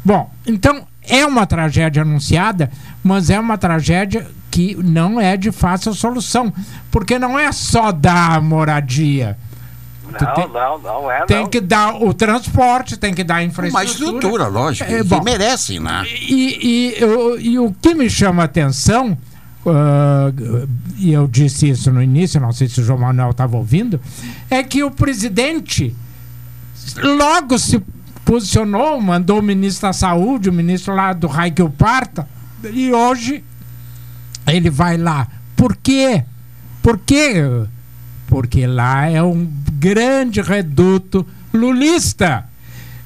Bom, então é uma tragédia anunciada, mas é uma tragédia que não é de fácil solução. Porque não é só dar moradia. Tu Não, tem- não, não é Tem não. que dar o transporte, tem que dar a Uma infraestrutura. estrutura, lógico, É, que bom, merece, né? e, e, eu- e o que me chama a atenção, ah, e eu disse isso no início, não sei se o João Manuel estava ouvindo, é que o presidente logo se posicionou, mandou o ministro da Saúde, o ministro lá do Raikio Parta, e hoje ele vai lá. Por quê? Por quê? Porque lá é um grande reduto lulista.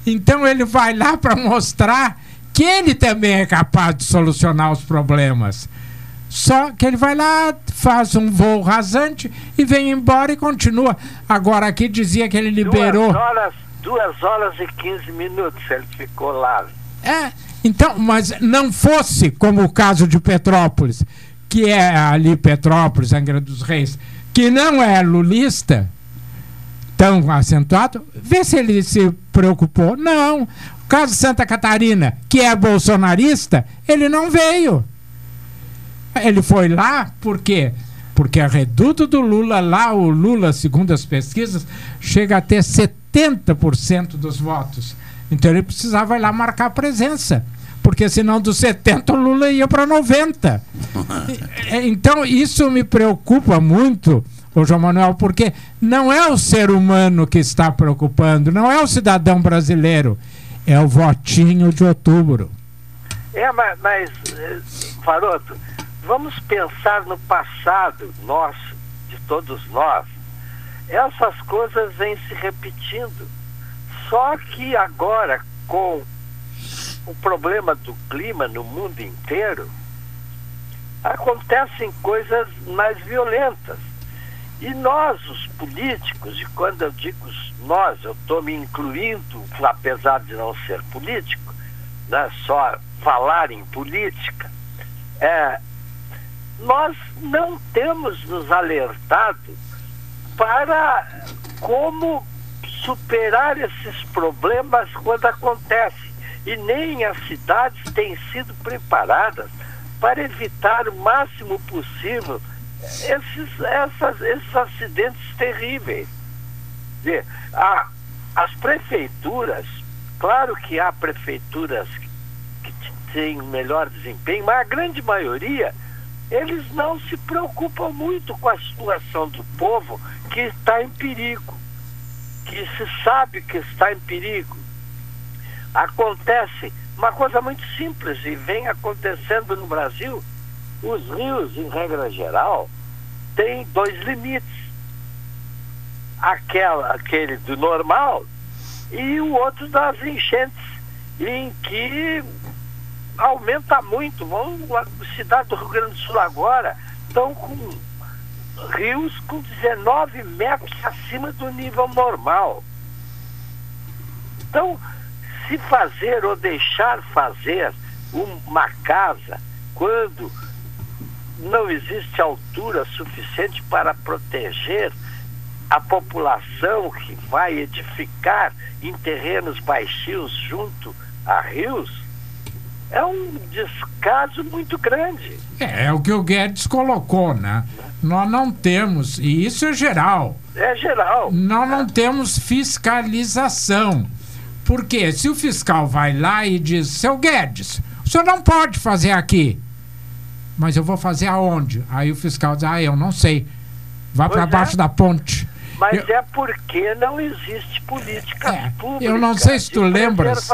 Então ele vai lá para mostrar que ele também é capaz de solucionar os problemas. Só que ele vai lá, faz um voo rasante e vem embora e continua. Agora aqui dizia que ele liberou. Duas horas, duas horas e 15 minutos ele ficou lá. É, então, mas não fosse como o caso de Petrópolis, que é ali Petrópolis, Angra dos Reis, que não é lulista, tão acentuado, vê se ele se preocupou. Não. O caso Santa Catarina, que é bolsonarista, ele não veio. Ele foi lá por quê? Porque a reduto do Lula lá, o Lula, segundo as pesquisas, chega a ter 70% dos votos. Então ele precisava ir lá marcar presença. Porque senão dos 70 o Lula ia para 90. É, Então isso me preocupa muito, o João Manuel, porque não é o ser humano que está preocupando, não é o cidadão brasileiro, é o votinho de outubro. É, mas, mas eh, Faroto, vamos pensar no passado nosso, de todos nós. Essas coisas vêm se repetindo. Só que agora, com o problema do clima no mundo inteiro, acontecem coisas mais violentas. E nós, os políticos, e quando eu digo nós, eu estou me incluindo, apesar de não ser político, né, só falar em política, é, nós não temos nos alertado para como superar esses problemas quando acontecem. E nem as cidades têm sido preparadas para evitar o máximo possível esses, essas, esses acidentes terríveis. Dizer, a- as prefeituras, claro que há prefeituras têm melhor desempenho, mas a grande maioria, eles não se preocupam muito com a situação do povo que está em perigo, que se sabe que está em perigo. Acontece uma coisa muito simples e vem acontecendo no Brasil. Os rios, em regra geral, têm dois limites. Aquela, aquele do normal e o outro das enchentes, em que aumenta muito. A cidade do Rio Grande do Sul agora estão com rios com 19 metros acima do nível normal. Então, se fazer ou deixar fazer uma casa quando não existe altura suficiente para proteger a população que vai edificar em terrenos baixios junto a rios, é um descaso muito grande. É, é o que o Guedes colocou, né? Nós não temos, e isso é geral. É geral. Nós não temos fiscalização. Porque se o fiscal vai lá e diz, seu Guedes, o senhor não pode fazer aqui. Mas eu vou fazer aonde? Aí o fiscal diz, ah, eu não sei. Vá para é. baixo da ponte. Mas eu... é porque não existe política é, pública. Eu não sei se tu lembras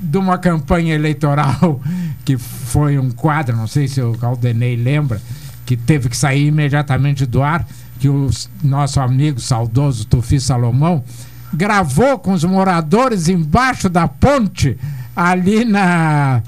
de uma campanha eleitoral que foi um quadro, não sei se o Caldenei lembra, que teve que sair imediatamente do ar, que o nosso amigo saudoso Tufi Salomão gravou com os moradores embaixo da ponte, ali na.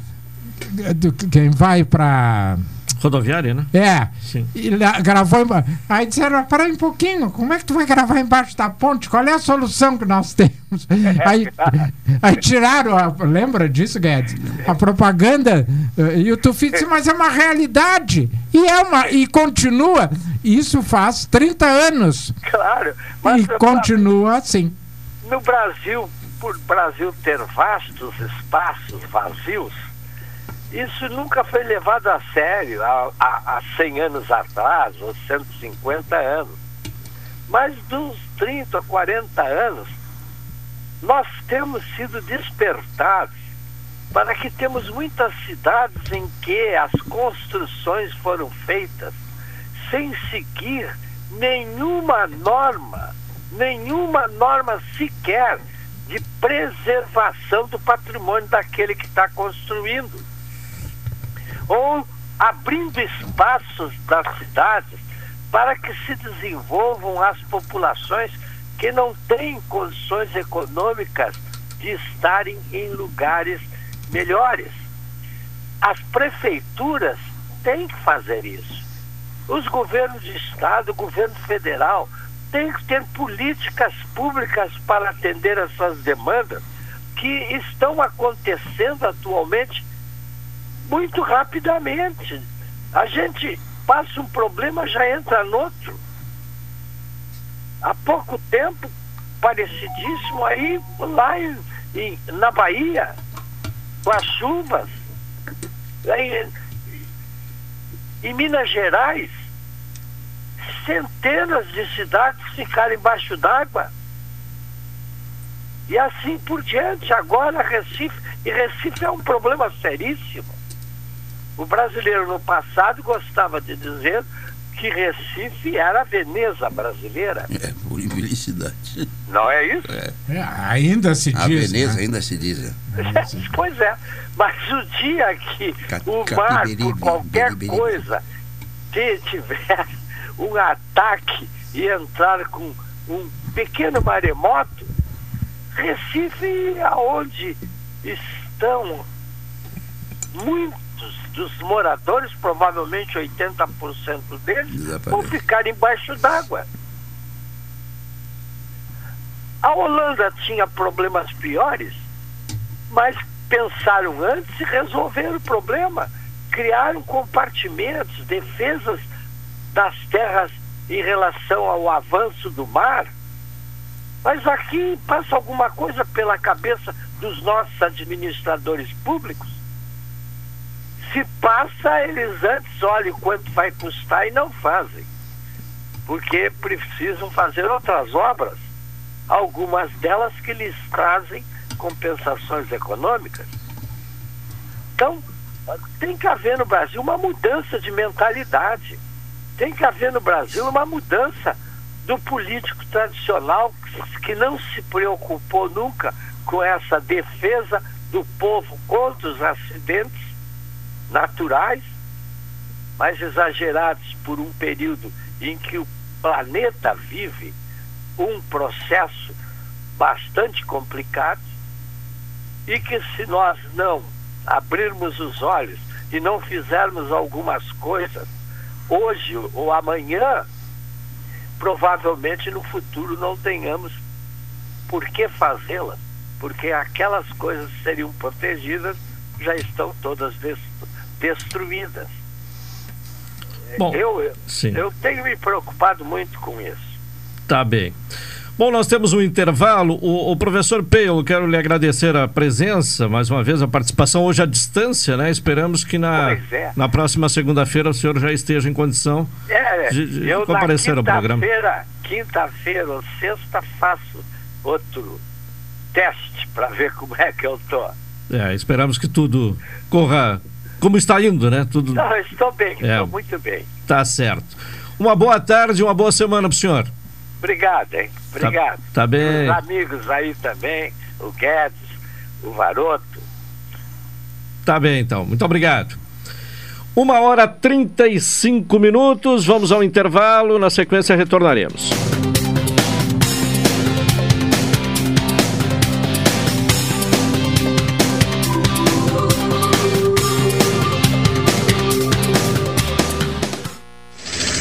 Do, quem vai para. Rodoviária, né? É. Sim. E gravou. Aí disseram: para um pouquinho, como é que tu vai gravar embaixo da ponte? Qual é a solução que nós temos? aí, aí tiraram, a, lembra disso, Guedes? A propaganda. E o Tufi disse: mas é uma realidade. E, é uma, e continua. Isso faz 30 anos. Claro. e continua assim no Brasil, por Brasil ter vastos espaços vazios, isso nunca foi levado a sério há, há, há 100 anos atrás, ou 150 anos. Mas dos 30, 40 anos, nós temos sido despertados para que temos muitas cidades em que as construções foram feitas sem seguir nenhuma norma nenhuma norma sequer de preservação do patrimônio daquele que está construindo. Ou abrindo espaços das cidades para que se desenvolvam as populações que não têm condições econômicas de estarem em lugares melhores. As prefeituras têm que fazer isso. Os governos de estado, o governo federal, tem que ter políticas públicas para atender essas demandas que estão acontecendo atualmente muito rapidamente. A gente passa um problema, já entra no outro. Há pouco tempo, parecidíssimo aí, lá em, em, na Bahia, com as chuvas, em, em Minas Gerais, centenas de cidades ficaram embaixo d'água. E assim por diante. Agora Recife, e Recife é um problema seríssimo. O brasileiro no passado gostava de dizer que Recife era a Veneza brasileira. É, por infelicidade. Não é isso? É. É, ainda se diz. A Veneza né? ainda se diz. É. pois é. Mas o dia que Ca o mar, por qualquer coisa, tiver um ataque e entrar com um pequeno maremoto, Recife, aonde estão muitos dos moradores, provavelmente 80% deles, vão ficar embaixo d'água. A Holanda tinha problemas piores, mas pensaram antes e resolveram o problema. Criaram compartimentos, defesas das terras em relação ao avanço do mar, mas aqui passa alguma coisa pela cabeça dos nossos administradores públicos. Se passa, eles antes olham quanto vai custar e não fazem, porque precisam fazer outras obras, algumas delas que lhes trazem compensações econômicas. Então, tem que haver no Brasil uma mudança de mentalidade. Tem que haver no Brasil uma mudança do político tradicional que não se preocupou nunca com essa defesa do povo contra os acidentes naturais, mais exagerados por um período em que o planeta vive um processo bastante complicado e que se nós não abrirmos os olhos e não fizermos algumas coisas hoje ou amanhã, provavelmente no futuro não tenhamos por que fazê-las, porque aquelas coisas que seriam protegidas já estão todas destruídas. Bom, eu, sim. eu tenho me preocupado muito com isso. Tá bem. Bom, nós temos um intervalo. O, o professor Peio, quero lhe agradecer a presença, mais uma vez, a participação hoje à distância, né? Esperamos que na, é. na próxima segunda-feira o senhor já esteja em condição É, de, de eu comparecer ao programa. quinta-feira, quinta-feira ou sexta faço outro teste para ver como é que eu tô. É, esperamos que tudo corra como está indo, né? Tudo Não, eu estou bem, É. estou muito bem. tá certo. Uma boa tarde uma boa semana para o senhor. Obrigado, hein? Obrigado. tá bem. Os amigos aí também, o Guedes, o Varoto. Tá bem, então. Muito obrigado. Uma hora 35 minutos. Vamos ao intervalo. Na sequência, retornaremos.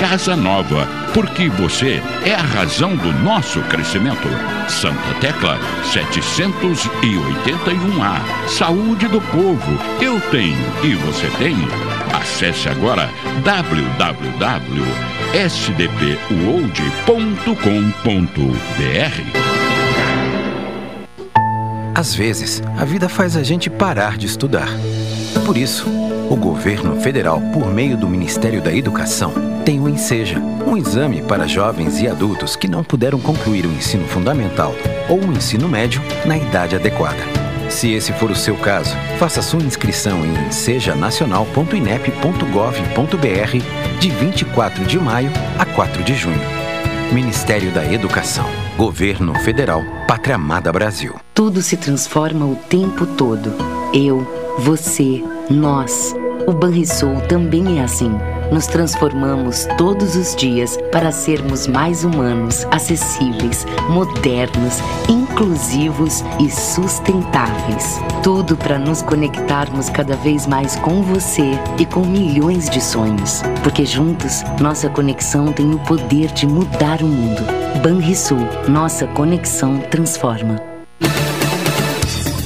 Casa Nova, porque você é a razão do nosso crescimento. Santa Tecla 781A. Saúde do povo. Eu tenho e você tem. Acesse agora www.sdpworld.com.br. Às vezes, a vida faz a gente parar de estudar. Por isso, o governo federal, por meio do Ministério da Educação, tem o Enseja, um exame para jovens e adultos que não puderam concluir o ensino fundamental ou o ensino médio na idade adequada. Se esse for o seu caso, faça sua inscrição em sejanacional.inep.gov.br de 24 de maio a 4 de junho. Ministério da Educação, Governo Federal, Pátria Amada Brasil. Tudo se transforma o tempo todo. Eu, você, nós. O Banrisul também é assim. Nos transformamos todos os dias para sermos mais humanos, acessíveis, modernos, inclusivos e sustentáveis. Tudo para nos conectarmos cada vez mais com você e com milhões de sonhos. Porque juntos, nossa conexão tem o poder de mudar o mundo. Banrisul, nossa conexão transforma.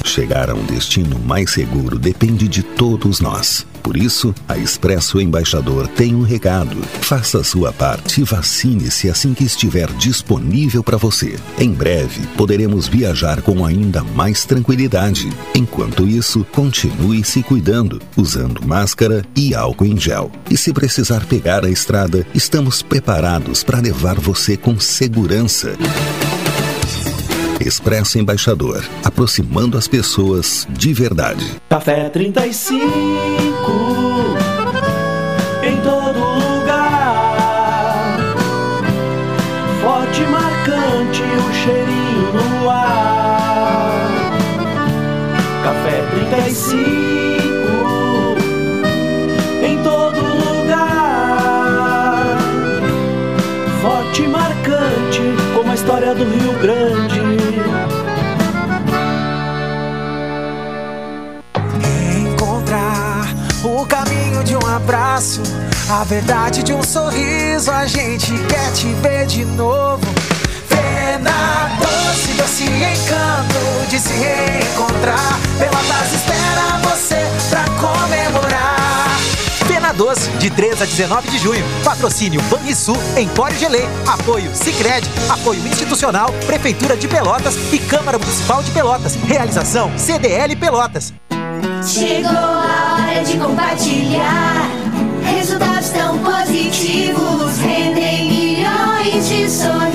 Chegar a um destino mais seguro depende de todos nós. Por isso, a Expresso Embaixador tem um recado. Faça sua parte e vacine-se assim que estiver disponível para você. Em breve, poderemos viajar com ainda mais tranquilidade. Enquanto isso, continue se cuidando, usando máscara e álcool em gel. E se precisar pegar a estrada, estamos preparados para levar você com segurança. Expresso Embaixador, aproximando as pessoas de verdade. Café 35 abraço, a verdade de um sorriso. A gente quer te ver de novo. Pena doce, doce encanto de se reencontrar. Pelotas espera você pra comemorar. Pena Doce, de 3 a 19 de junho. Patrocínio Banrisul, Empório Gelê. Apoio Sicredi, apoio institucional, Prefeitura de Pelotas e Câmara Municipal de Pelotas. Realização CDL Pelotas. Chegou hora de compartilhar. Resultados tão positivos rendem milhões de sorrisos.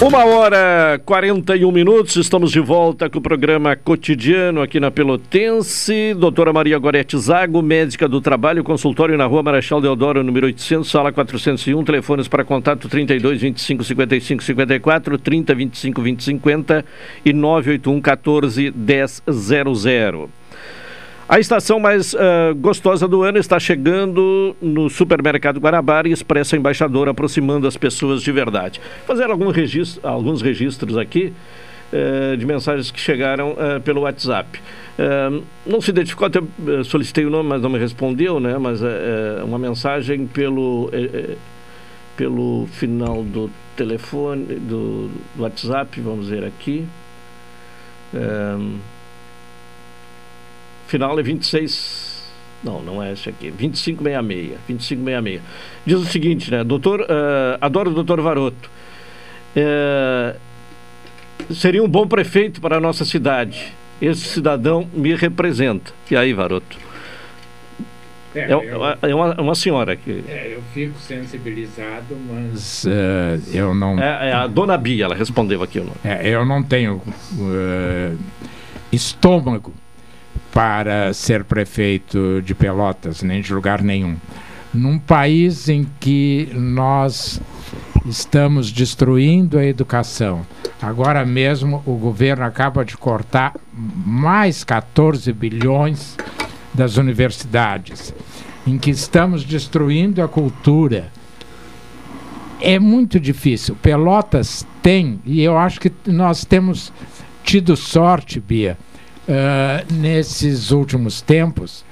Uma hora 41 minutos, estamos de volta com o programa cotidiano aqui na Pelotense. Doutora Maria Gorete Zago, médica do trabalho, consultório na rua Marechal Deodoro, número 800, sala 401, telefones para contato 32 25 55 54, 30 25 20 50 e 981 14 10 00. A estação mais uh, gostosa do ano está chegando no Supermercado Guarabara e Expressa Embaixador, aproximando as pessoas de verdade. Fazer algum registro, alguns registros aqui uh, de mensagens que chegaram uh, pelo WhatsApp. não se identificou, até solicitei o nome, mas não me respondeu, né? Mas uma mensagem pelo, pelo final do telefone, do, do WhatsApp, vamos ver aqui. Final é 26. Não, não é esse aqui. 2566. 2566. Diz o seguinte, né? Doutor, uh, adoro o doutor Varoto. Uh, seria um bom prefeito para a nossa cidade. Esse cidadão me representa. E aí, Varoto? É, é, eu, é uma, uma, senhora que. É, eu fico sensibilizado, mas uh, eu não. É, é, a dona Bia, ela respondeu aqui o nome. É, eu não tenho uh, estômago para ser prefeito de Pelotas, nem de lugar nenhum. Num país em que nós estamos destruindo a educação. Agora mesmo o governo acaba de cortar mais 14 bilhões das universidades, em que estamos destruindo a cultura. É muito difícil. Pelotas tem, e eu acho que nós temos tido sorte, Bia, uh, nesses últimos tempos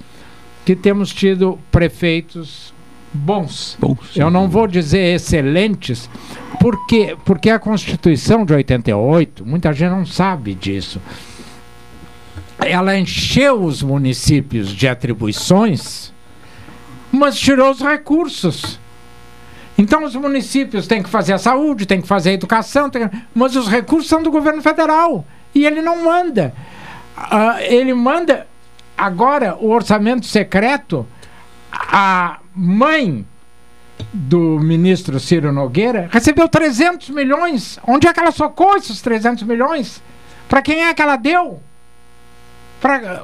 que temos tido prefeitos bons. Bom, Eu não vou dizer excelentes, porque, porque a Constituição de 88, muita gente não sabe disso. Ela encheu os municípios de atribuições mas tirou os recursos. Então os municípios têm que fazer a saúde, têm que fazer a educação, têm- mas os recursos são do governo federal. E ele não manda. Ah, ele manda agora o orçamento secreto. A mãe do ministro Ciro Nogueira recebeu 300 milhões. Onde é que ela socou esses 300 milhões? Para quem é que ela deu? Pra,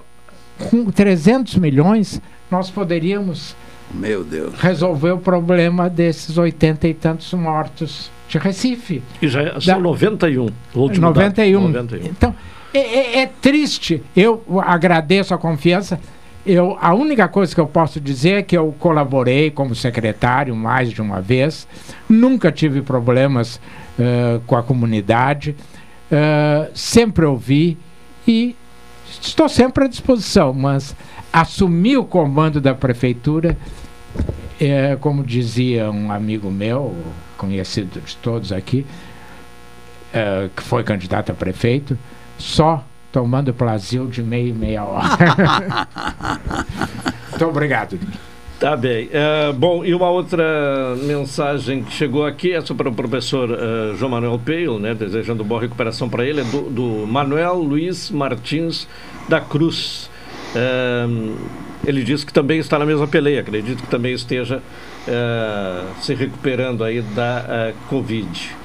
com 300 milhões, nós poderíamos Meu Deus. resolver o problema desses 80 e tantos mortos de Recife. E já são Da- 91. O último 91. dado, 91. Então, é, é- é triste. Eu agradeço a confiança. Eu, a única coisa que eu posso dizer é que eu colaborei como secretário mais de uma vez. Nunca tive problemas eh, com a comunidade. Eh, sempre ouvi e estou sempre à disposição. Mas assumir o comando da prefeitura, é, como dizia um amigo meu, conhecido de todos aqui, eh, que foi candidato a prefeito, só tomando Plasil de meia e meia hora. Muito obrigado. Tá bem. É, bom, e uma outra mensagem que chegou aqui, essa para o professor eh, João Manuel Peio, né, desejando boa recuperação para ele, é do, do Manuel Luiz Martins da Cruz. É, ele diz que também está na mesma peleia, acredito que também esteja se recuperando aí da Covid.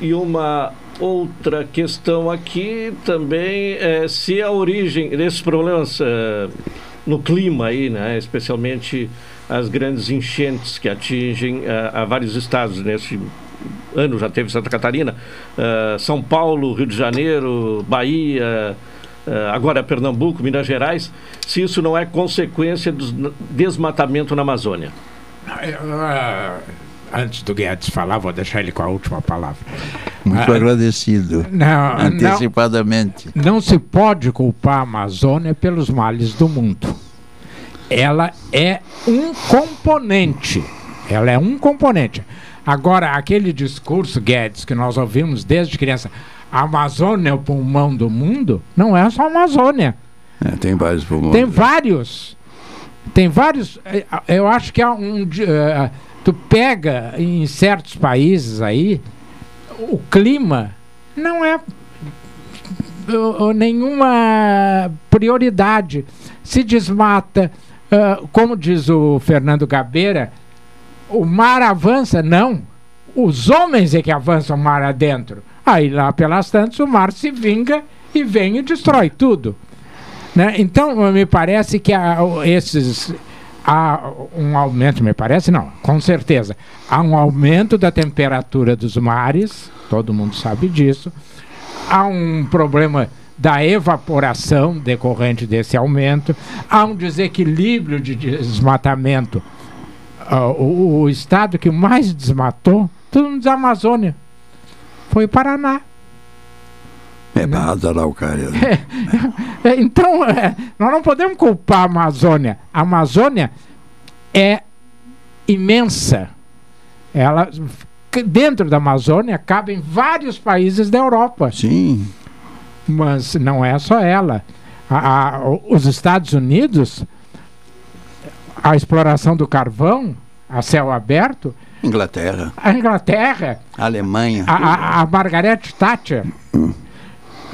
E uma outra questão aqui também é se a origem desses problemas eh, no clima aí, né, especialmente as grandes enchentes que atingem eh, a vários estados nesse ano já teve Santa Catarina, eh, São Paulo, Rio de Janeiro, Bahia, agora Pernambuco, Minas Gerais, se isso não é consequência do desmatamento na Amazônia. Ah, antes do Guedes falar, vou deixar ele com a última palavra. Muito Ah, agradecido. Não, Antecipadamente. Não se pode culpar a Amazônia pelos males do mundo. Ela é um componente. Ela é um componente. Agora, aquele discurso, Guedes, que nós ouvimos desde criança, a Amazônia é o pulmão do mundo, não é só a Amazônia. É, tem vários pulmões. Tem vários. Tem vários. eh, Eu acho que há um. eh, Tu pega em certos países aí, o clima não é nenhuma prioridade. Se desmata. uh, como diz o Fernando Gabeira, o mar avança? Não. Os homens é que avançam o mar adentro. Aí lá pelas tantas o mar se vinga e vem e destrói tudo. Né? Então, me parece que há esses. Há um aumento, me parece, não, com certeza. Há um aumento da temperatura dos mares, todo mundo sabe disso. Há um problema da evaporação decorrente desse aumento. Há um desequilíbrio de desmatamento. Ah, o, o estado que mais desmatou, tudo nos Amazônia, foi o Paraná. É para as araucárias. É, Então, é, nós não podemos culpar a Amazônia. A Amazônia é imensa. Ela, dentro da Amazônia, cabem vários países da Europa. Sim. Mas não é só ela. A- a- os Estados Unidos, a exploração do carvão a céu aberto, Inglaterra, a Inglaterra, Alemanha. a, a, a Margaret Thatcher.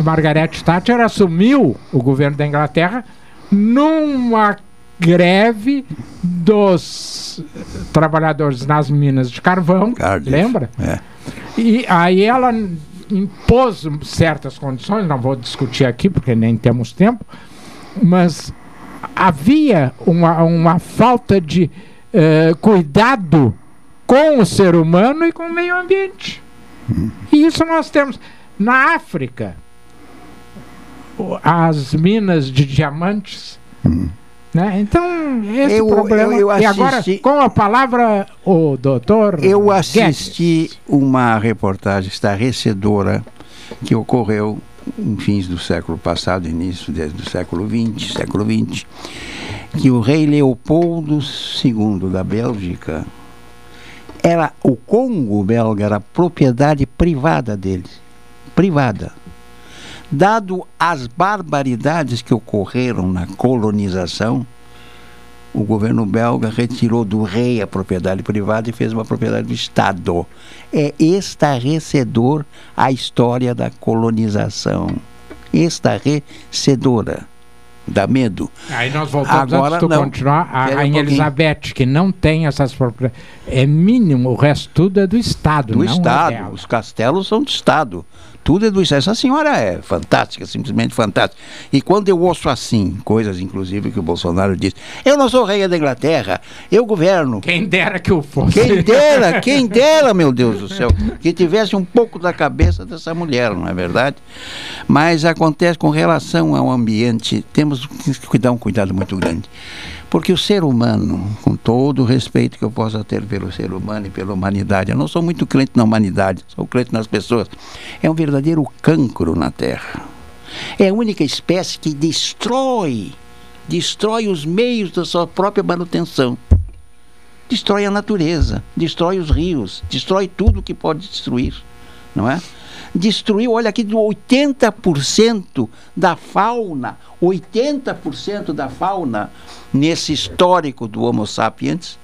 Margaret Thatcher assumiu o governo da Inglaterra numa greve dos trabalhadores nas minas de carvão, Cardiff, lembra? É. E aí ela impôs certas condições, não vou discutir aqui porque nem temos tempo, mas havia uma, uma falta de eh, cuidado com o ser humano e com o meio ambiente. E isso nós temos. Na África, as minas de diamantes. Né? Então, esse Eu- problema. eu- eu e agora, assisti- com a palavra, o doutor. Eu Guedes. assisti uma reportagem estarrecedora que ocorreu em fins do século passado, início desde o século XX, século XX, que o rei Leopoldo II da Bélgica era o Congo belga era propriedade privada dele, privada. Dado as barbaridades que ocorreram na colonização, o governo belga retirou do rei a propriedade privada e fez uma propriedade do Estado. É estarrecedor a história da colonização. Estarrecedora. Dá medo. Aí nós voltamos Agora, antes de continuar. A um. Elizabeth, que não tem essas propriedades. É mínimo, o resto tudo é do Estado. do não Estado. É. Os castelos são do Estado. Tudo é do Estado. Essa senhora é fantástica, simplesmente fantástica. E quando eu ouço assim, coisas inclusive que o Bolsonaro diz, eu não sou rei da Inglaterra, eu governo. Quem dera que eu fosse. Quem dera, quem dera, meu Deus do céu, que tivesse um pouco da cabeça dessa mulher, não é verdade? Mas acontece com relação ao ambiente, temos que cuidar um cuidado muito grande. Porque o ser humano, com todo o respeito que eu possa ter pelo ser humano e pela humanidade, eu não sou muito crente na humanidade, sou crente nas pessoas, é um verdadeiro cancro na Terra. É a única espécie que destrói, destrói os meios da sua própria manutenção. Destrói a natureza, destrói os rios, destrói tudo que pode destruir, não é? Destruiu, olha aqui, do 80% da fauna, 80% da fauna nesse histórico do Homo sapiens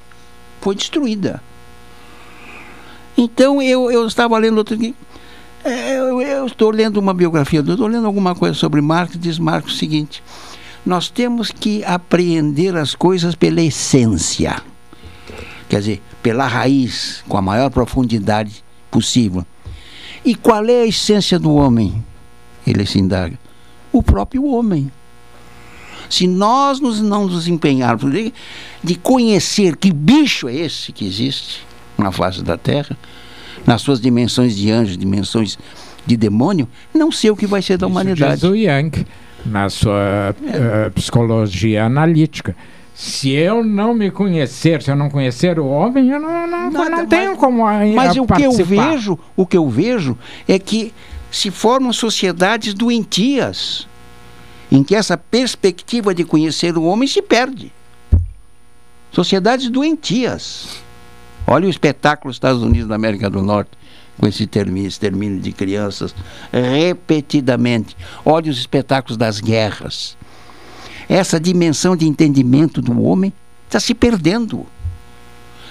foi destruída. Então eu, eu estava lendo outro é, eu, eu estou lendo uma biografia, estou lendo alguma coisa sobre Marx, diz Marx o seguinte: nós temos que apreender as coisas pela essência, quer dizer, pela raiz, com a maior profundidade possível. E qual é a essência do homem? Ele se indaga. O próprio homem. Se nós nos, não nos empenharmos de, de conhecer que bicho é esse que existe na face da Terra, nas suas dimensões de anjo, dimensões de demônio, não sei o que vai ser da humanidade. Diz o Yang, na sua eh, psicologia analítica. Se eu não me conhecer, se eu não conhecer o homem, eu não, não, não tenho como aí Mas o que eu vejo, o que eu vejo é que se formam sociedades doentias, em que essa perspectiva de conhecer o homem se perde. Sociedades doentias. Olha o espetáculo dos Estados Unidos da América do Norte, com esse termínio, extermínio de crianças, repetidamente. Olha os espetáculos das guerras. Essa dimensão de entendimento do homem está se perdendo.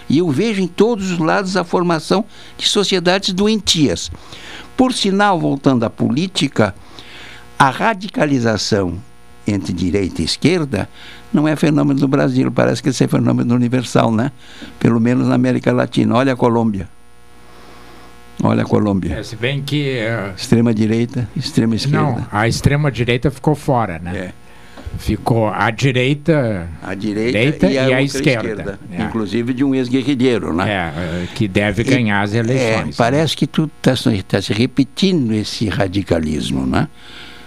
E eu vejo em todos os lados a formação de sociedades doentias. Por sinal, voltando à política, a radicalização entre direita e esquerda não é fenômeno do Brasil, parece que esse é fenômeno universal, né? Pelo menos na América Latina. Olha a Colômbia. Olha a Colômbia. É, se bem que. eh, Extrema direita, extrema esquerda. não, a extrema direita ficou fora, né? Ficou a direita, A direita, e a, outra esquerda. É. Inclusive de um ex-guerrilheiro, né? É, que deve ganhar as eleições. É, parece que tu está tá se repetindo esse radicalismo, né?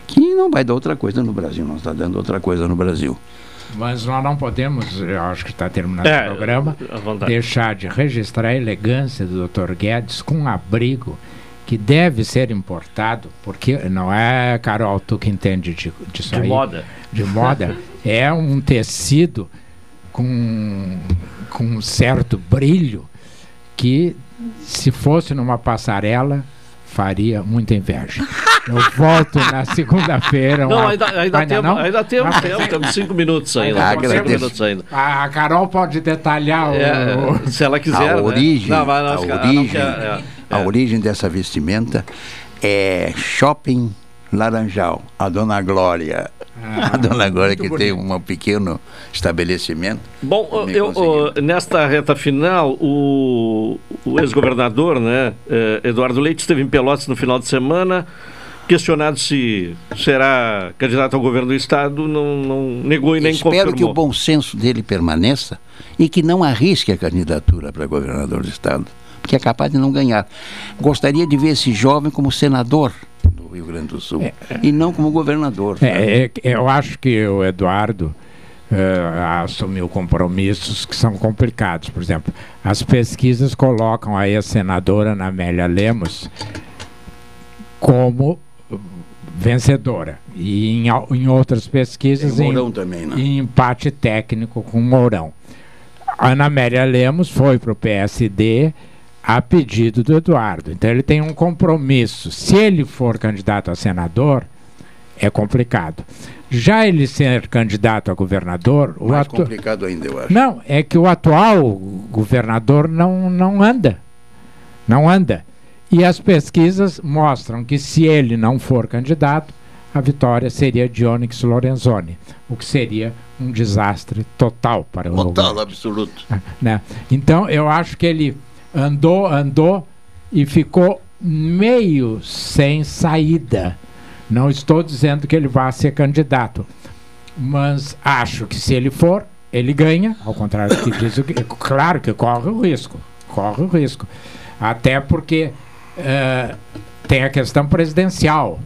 Que não vai dar outra coisa no Brasil, não está dando outra coisa no Brasil. Mas nós não podemos, eu acho que está terminando É, o programa, à deixar de registrar a elegância do Dr. Guedes com um abrigo que deve ser importado, porque não é, Carol, tu que entende de, disso De aí, moda. De moda. é um tecido com, com um certo brilho que, se fosse numa passarela, faria muita inveja. Eu volto na segunda-feira. Não, uma- ainda, ainda, Ainda temos, não? ainda temos Ah, tempo, temos cinco minutos ainda. Ah, cinco agradeço. minutos ainda. A Carol pode detalhar É, o. se ela quiser. a né? origem, Não, mas não, a origem, quer, é, a origem dessa vestimenta é Shopping Laranjal, a Dona Glória. A Dona Glória que muito tem um pequeno estabelecimento. Bom, eu, ó, nesta reta final, o, o ex-governador, né, eh, Eduardo Leite, esteve em Pelotas no final de semana, questionado se será candidato ao governo do estado, não, não negou e nem Espero confirmou. que o bom senso dele permaneça e que não arrisque a candidatura para governador do estado, porque é capaz de não ganhar. Gostaria de ver esse jovem como senador do Rio Grande do Sul e não como governador. É, é, eu acho que o Eduardo eh, assumiu compromissos que são complicados. Por exemplo, as pesquisas colocam aí a senadora Amélia Lemos como vencedora. E em, em outras pesquisas, o Mourão em, também, né? em empate técnico com Mourão. A Ana Amélia Lemos foi para o PSD a pedido do Eduardo. Então ele tem um compromisso. Se ele for candidato a senador, é complicado. Já ele ser candidato a governador, o Mais atu- complicado ainda, eu acho. não, é que o atual governador não, não anda. Não anda. E as pesquisas mostram que se ele não for candidato, a vitória seria de Onyx Lorenzoni, o que seria um desastre total para o Total, absoluto. né? Então eu acho que ele andou, andou e ficou meio sem saída. Não estou dizendo que ele vá ser candidato, mas acho que se ele for, ele ganha, ao contrário do que diz o que, claro que corre o risco, corre o risco. Até porque eh, tem a questão presidencial.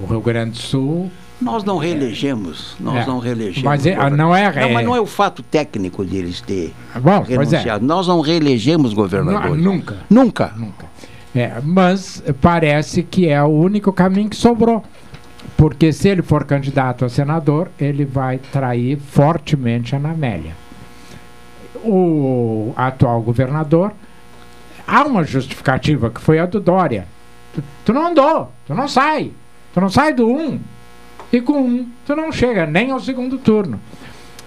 O Rio Grande do Sul Nós não reelegemos, nós É. não reelegemos. Mas é- não é- Não, mas é- não é o fato técnico deles ter Bom, é. renunciado. Nós não reelegemos governadores. Não, nunca. Nunca. Nunca. É, mas parece que é o único caminho que sobrou. Porque se ele for candidato a senador, ele vai trair fortemente a Anamélia. O atual governador, há uma justificativa que foi a do Dória. Tu, tu não andou, tu não sai. Tu não sai do 1. Um, e com um, tu não chega nem ao segundo turno.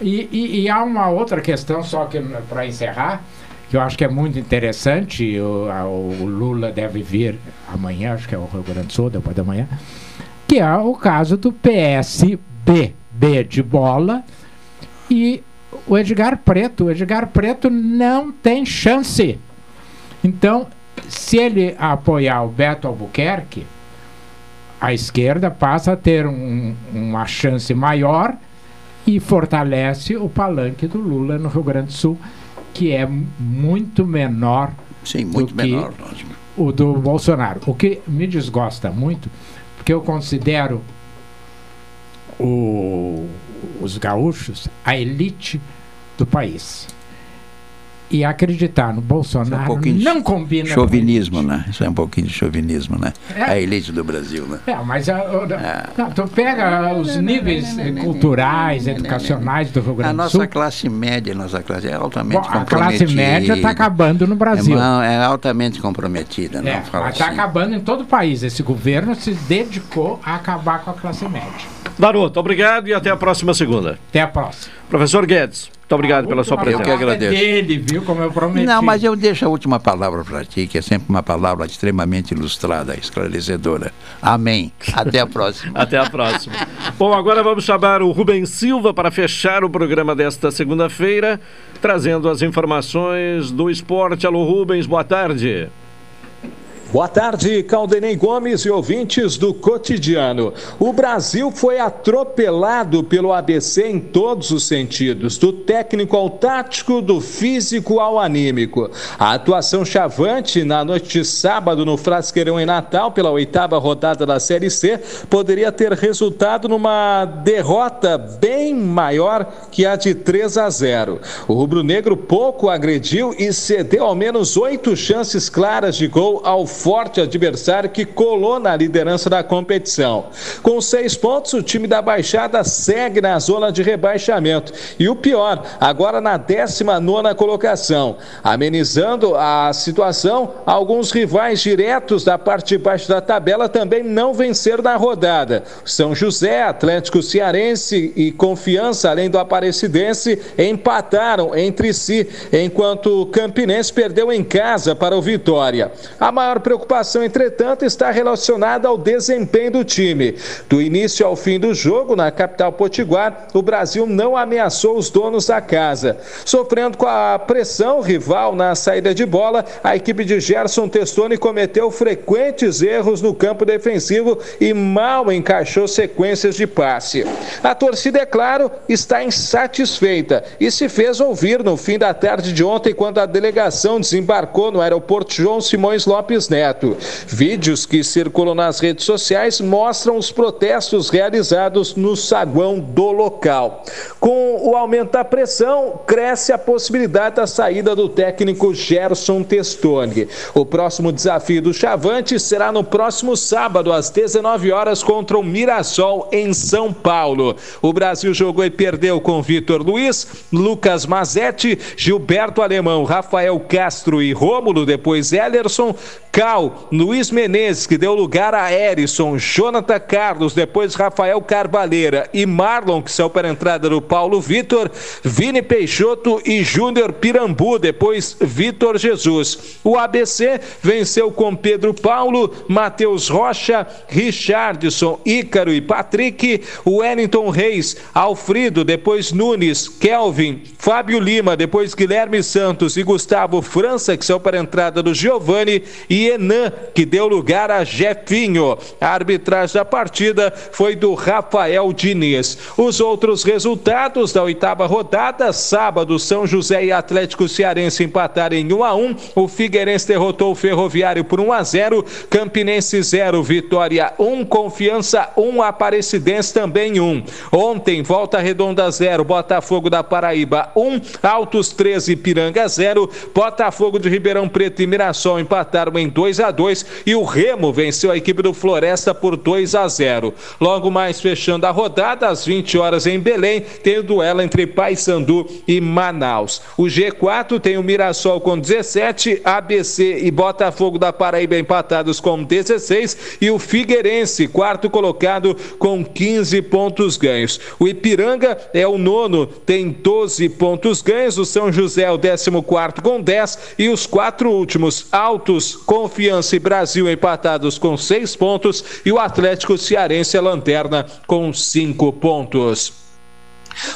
E, e- e há uma outra questão, só que para encerrar, que eu acho que é muito interessante. O, a- o Lula deve vir amanhã, acho que é o Rio Grande do Sul, depois da manhã, que é o caso do PSB, B de bola, e o Edgar Preto. O Edgar Preto não tem chance. Então, se ele apoiar o Beto Albuquerque, a esquerda passa a ter um- uma chance maior e fortalece o palanque do Lula no Rio Grande do Sul, que é muito menor Sim, muito do que menor, o do Bolsonaro. O que me desgosta muito, porque eu considero o- os gaúchos a elite do país. E acreditar no Bolsonaro um pouquinho de não combina com Chauvinismo, né? Isso é um pouquinho de chauvinismo, né? É. A elite do Brasil, né? É, mas a- o- não, tu pega os níveis culturais, educacionais do Rio A Grande do nossa Sul. classe média, a nossa classe é altamente Bom, a comprometida. classe média está acabando no Brasil. Não, é altamente comprometida, não É, fala está assim. acabando em todo o país. Esse governo se dedicou a acabar com a classe média. Daroto, obrigado e até a próxima segunda. Até a próxima. Professor Guedes, muito obrigado pela sua presença. palavra é dele, viu, como eu prometi. Não, mas eu deixo a última palavra para ti, que é sempre uma palavra extremamente ilustrada, esclarecedora. Amém. Até a próxima. Até a próxima. Bom, agora vamos chamar o Rubens Silva para fechar o programa desta segunda-feira, trazendo as informações do esporte. Alô, Rubens, boa tarde. Boa tarde, Caldenei Gomes e ouvintes do cotidiano. O Brasil foi atropelado pelo ABC em todos os sentidos, do técnico ao tático, do físico ao anímico. A atuação chavante na noite de sábado no Frasqueirão em Natal, pela oitava rodada da Série C, poderia ter resultado numa derrota bem maior que a de 3 a 0. O rubro-negro pouco agrediu e cedeu ao menos oito chances claras de gol ao forte adversário que colou na liderança da competição. Com seis pontos, o time da Baixada segue na zona de rebaixamento. E o pior, agora na 19 colocação. Amenizando a situação, alguns rivais diretos da parte de baixo da tabela também não venceram na rodada. São José, Atlético Cearense e Confiança, além do Aparecidense, empataram entre si, enquanto o Campinense perdeu em casa para o Vitória. A maior preocupação, entretanto, está relacionada ao desempenho do time. Do início ao fim do jogo, na capital potiguar, o Brasil não ameaçou os donos da casa. Sofrendo com a pressão rival na saída de bola, a equipe de Gerson Testoni cometeu frequentes erros no campo defensivo e mal encaixou sequências de passe. A torcida, é claro, está insatisfeita e se fez ouvir no fim da tarde de ontem, quando a delegação desembarcou no aeroporto João Simões Lopes Neto. Vídeos que circulam nas redes sociais mostram os protestos realizados no saguão do local. Com o aumento da pressão, cresce a possibilidade da saída do técnico Gerson Testoni. O próximo desafio do Chavante será no próximo sábado, às 19 horas, contra o Mirassol, em São Paulo. O Brasil jogou e perdeu com Vitor Luiz, Lucas Mazetti, Gilberto Alemão, Rafael Castro e Rômulo, depois Ellerson, Cal, Luiz Menezes, que deu lugar a Erison, Jonathan Carlos, depois Rafael Carvalheira e Marlon, que saiu para a entrada do Paulo Vitor, Vini Peixoto e Júnior Pirambu, depois Vitor Jesus. O ABC venceu com Pedro Paulo, Matheus Rocha, Richardson, Ícaro e Patrick, Wellington Reis, Alfredo, depois Nunes, Kelvin, Fábio Lima, depois Guilherme Santos e Gustavo França, que saiu para a entrada do Giovani, e Enan, que deu lugar a Jefinho. A arbitragem da partida foi do Rafael Diniz. Os outros resultados da oitava rodada, sábado, São José e Atlético Cearense empataram em 1 a 1. O Figueirense derrotou o Ferroviário por 1 a 0. Campinense 0, Vitória 1, Confiança 1, Aparecidense também 1. Ontem, Volta Redonda 0, Botafogo da Paraíba 1, Altos 13, Piranga 0, Botafogo de Ribeirão Preto e Mirassol empataram em 2 a 2 e o Remo venceu a equipe do Floresta por 2 a 0. Logo mais fechando a rodada, às 20 horas em Belém, tem o duelo entre Paysandu e Manaus. O G4 tem o Mirassol com 17, ABC e Botafogo da Paraíba empatados com 16 e o Figueirense, quarto colocado, com 15 pontos ganhos. O Ipiranga é o nono, tem 12 pontos ganhos. O São José é o 14 com 10 e os quatro últimos altos Confiança e Brasil empatados com seis pontos e o Atlético Cearense é lanterna com cinco pontos.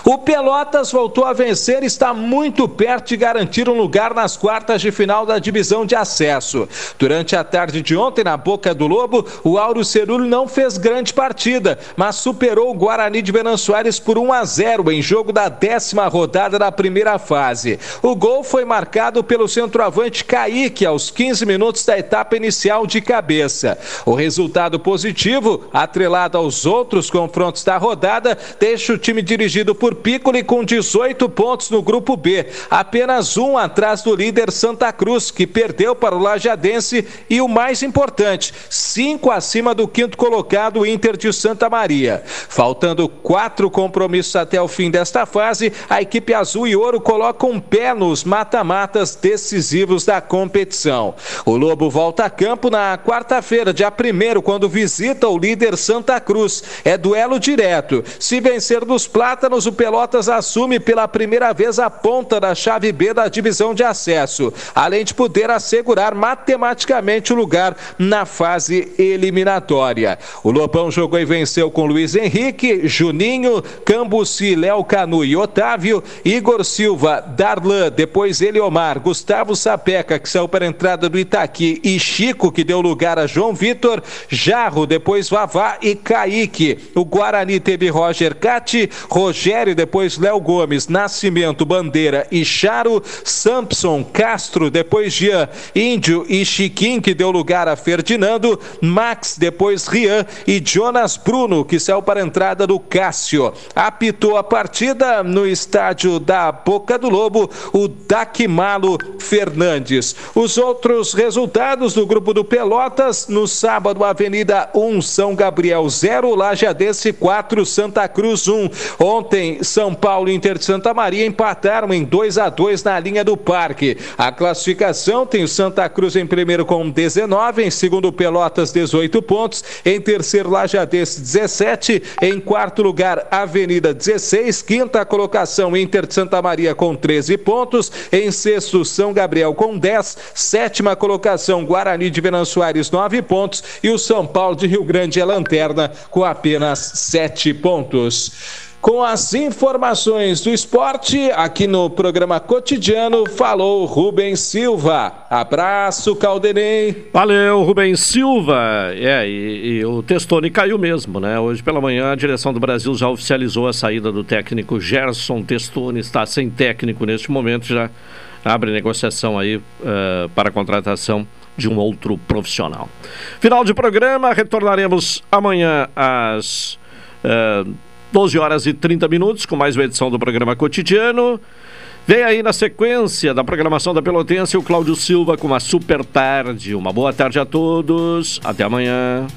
O Pelotas voltou a vencer e está muito perto de garantir um lugar nas quartas de final da divisão de acesso. Durante a tarde de ontem, na Boca do Lobo, o Auro Cerulho não fez grande partida, mas superou o Guarani de Venan Soares por 1 a 0 em jogo da décima rodada da primeira fase. O gol foi marcado pelo centroavante Kaique aos 15 minutos da etapa inicial de cabeça. O resultado positivo, atrelado aos outros confrontos da rodada, deixa o time dirigido por Piccoli com 18 pontos no grupo B, apenas um atrás do líder Santa Cruz, que perdeu para o Lajadense, e o mais importante, cinco acima do quinto colocado, Inter de Santa Maria. Faltando quatro compromissos até o fim desta fase, a equipe azul e ouro coloca um pé nos mata-matas decisivos da competição. O Lobo volta a campo na quarta-feira, dia 1 quando visita o líder Santa Cruz. É duelo direto. Se vencer dos plátanos, o Pelotas assume pela primeira vez a ponta da chave B da divisão de acesso, além de poder assegurar matematicamente o lugar na fase eliminatória. O Lobão jogou e venceu com Luiz Henrique, Juninho, Cambuci, Léo Canu e Otávio, Igor Silva, Darlan, depois Eliomar, Gustavo Sapeca, que saiu para a entrada do Itaqui, e Chico, que deu lugar a João Vitor, Jarro, depois Vavá e Kaique. O Guarani teve Roger Cati, Rogério, depois Léo Gomes, Nascimento, Bandeira e Charo, Sampson, Castro, depois Jean, Índio e Chiquim, que deu lugar a Ferdinando, Max, depois Rian e Jonas Bruno, que saiu para a entrada do Cássio. Apitou a partida no estádio da Boca do Lobo, o Daquimalo Fernandes. Os outros resultados do grupo do Pelotas, no sábado, Avenida 1, São Gabriel 0, Lajadense 4, Santa Cruz 1. Ontem, São Paulo e Inter de Santa Maria empataram em 2 a 2 na linha do Parque. A classificação tem o Santa Cruz em primeiro com 19, em segundo Pelotas 18 pontos, em terceiro Lajadense 17, em quarto lugar Avenida 16, quinta colocação Inter de Santa Maria com 13 pontos, em sexto São Gabriel com 10, sétima colocação Guarani de Venan Soares 9 pontos e o São Paulo de Rio Grande é lanterna com apenas 7 pontos. Com as informações do esporte, aqui no programa cotidiano, falou Rubens Silva. Abraço, Caldenei. Valeu, Rubens Silva. É, e, e, o Testoni caiu mesmo, né? Hoje pela manhã a direção do Brasil já oficializou a saída do técnico Gerson Testoni. Está sem técnico neste momento, já abre negociação aí uh, para a contratação de um outro profissional. Final de programa, retornaremos amanhã às. Uh, 12 horas e 30 minutos, com mais uma edição do programa cotidiano. Vem aí na sequência da programação da Pelotense o Cláudio Silva com uma super tarde. Uma boa tarde a todos. Até amanhã.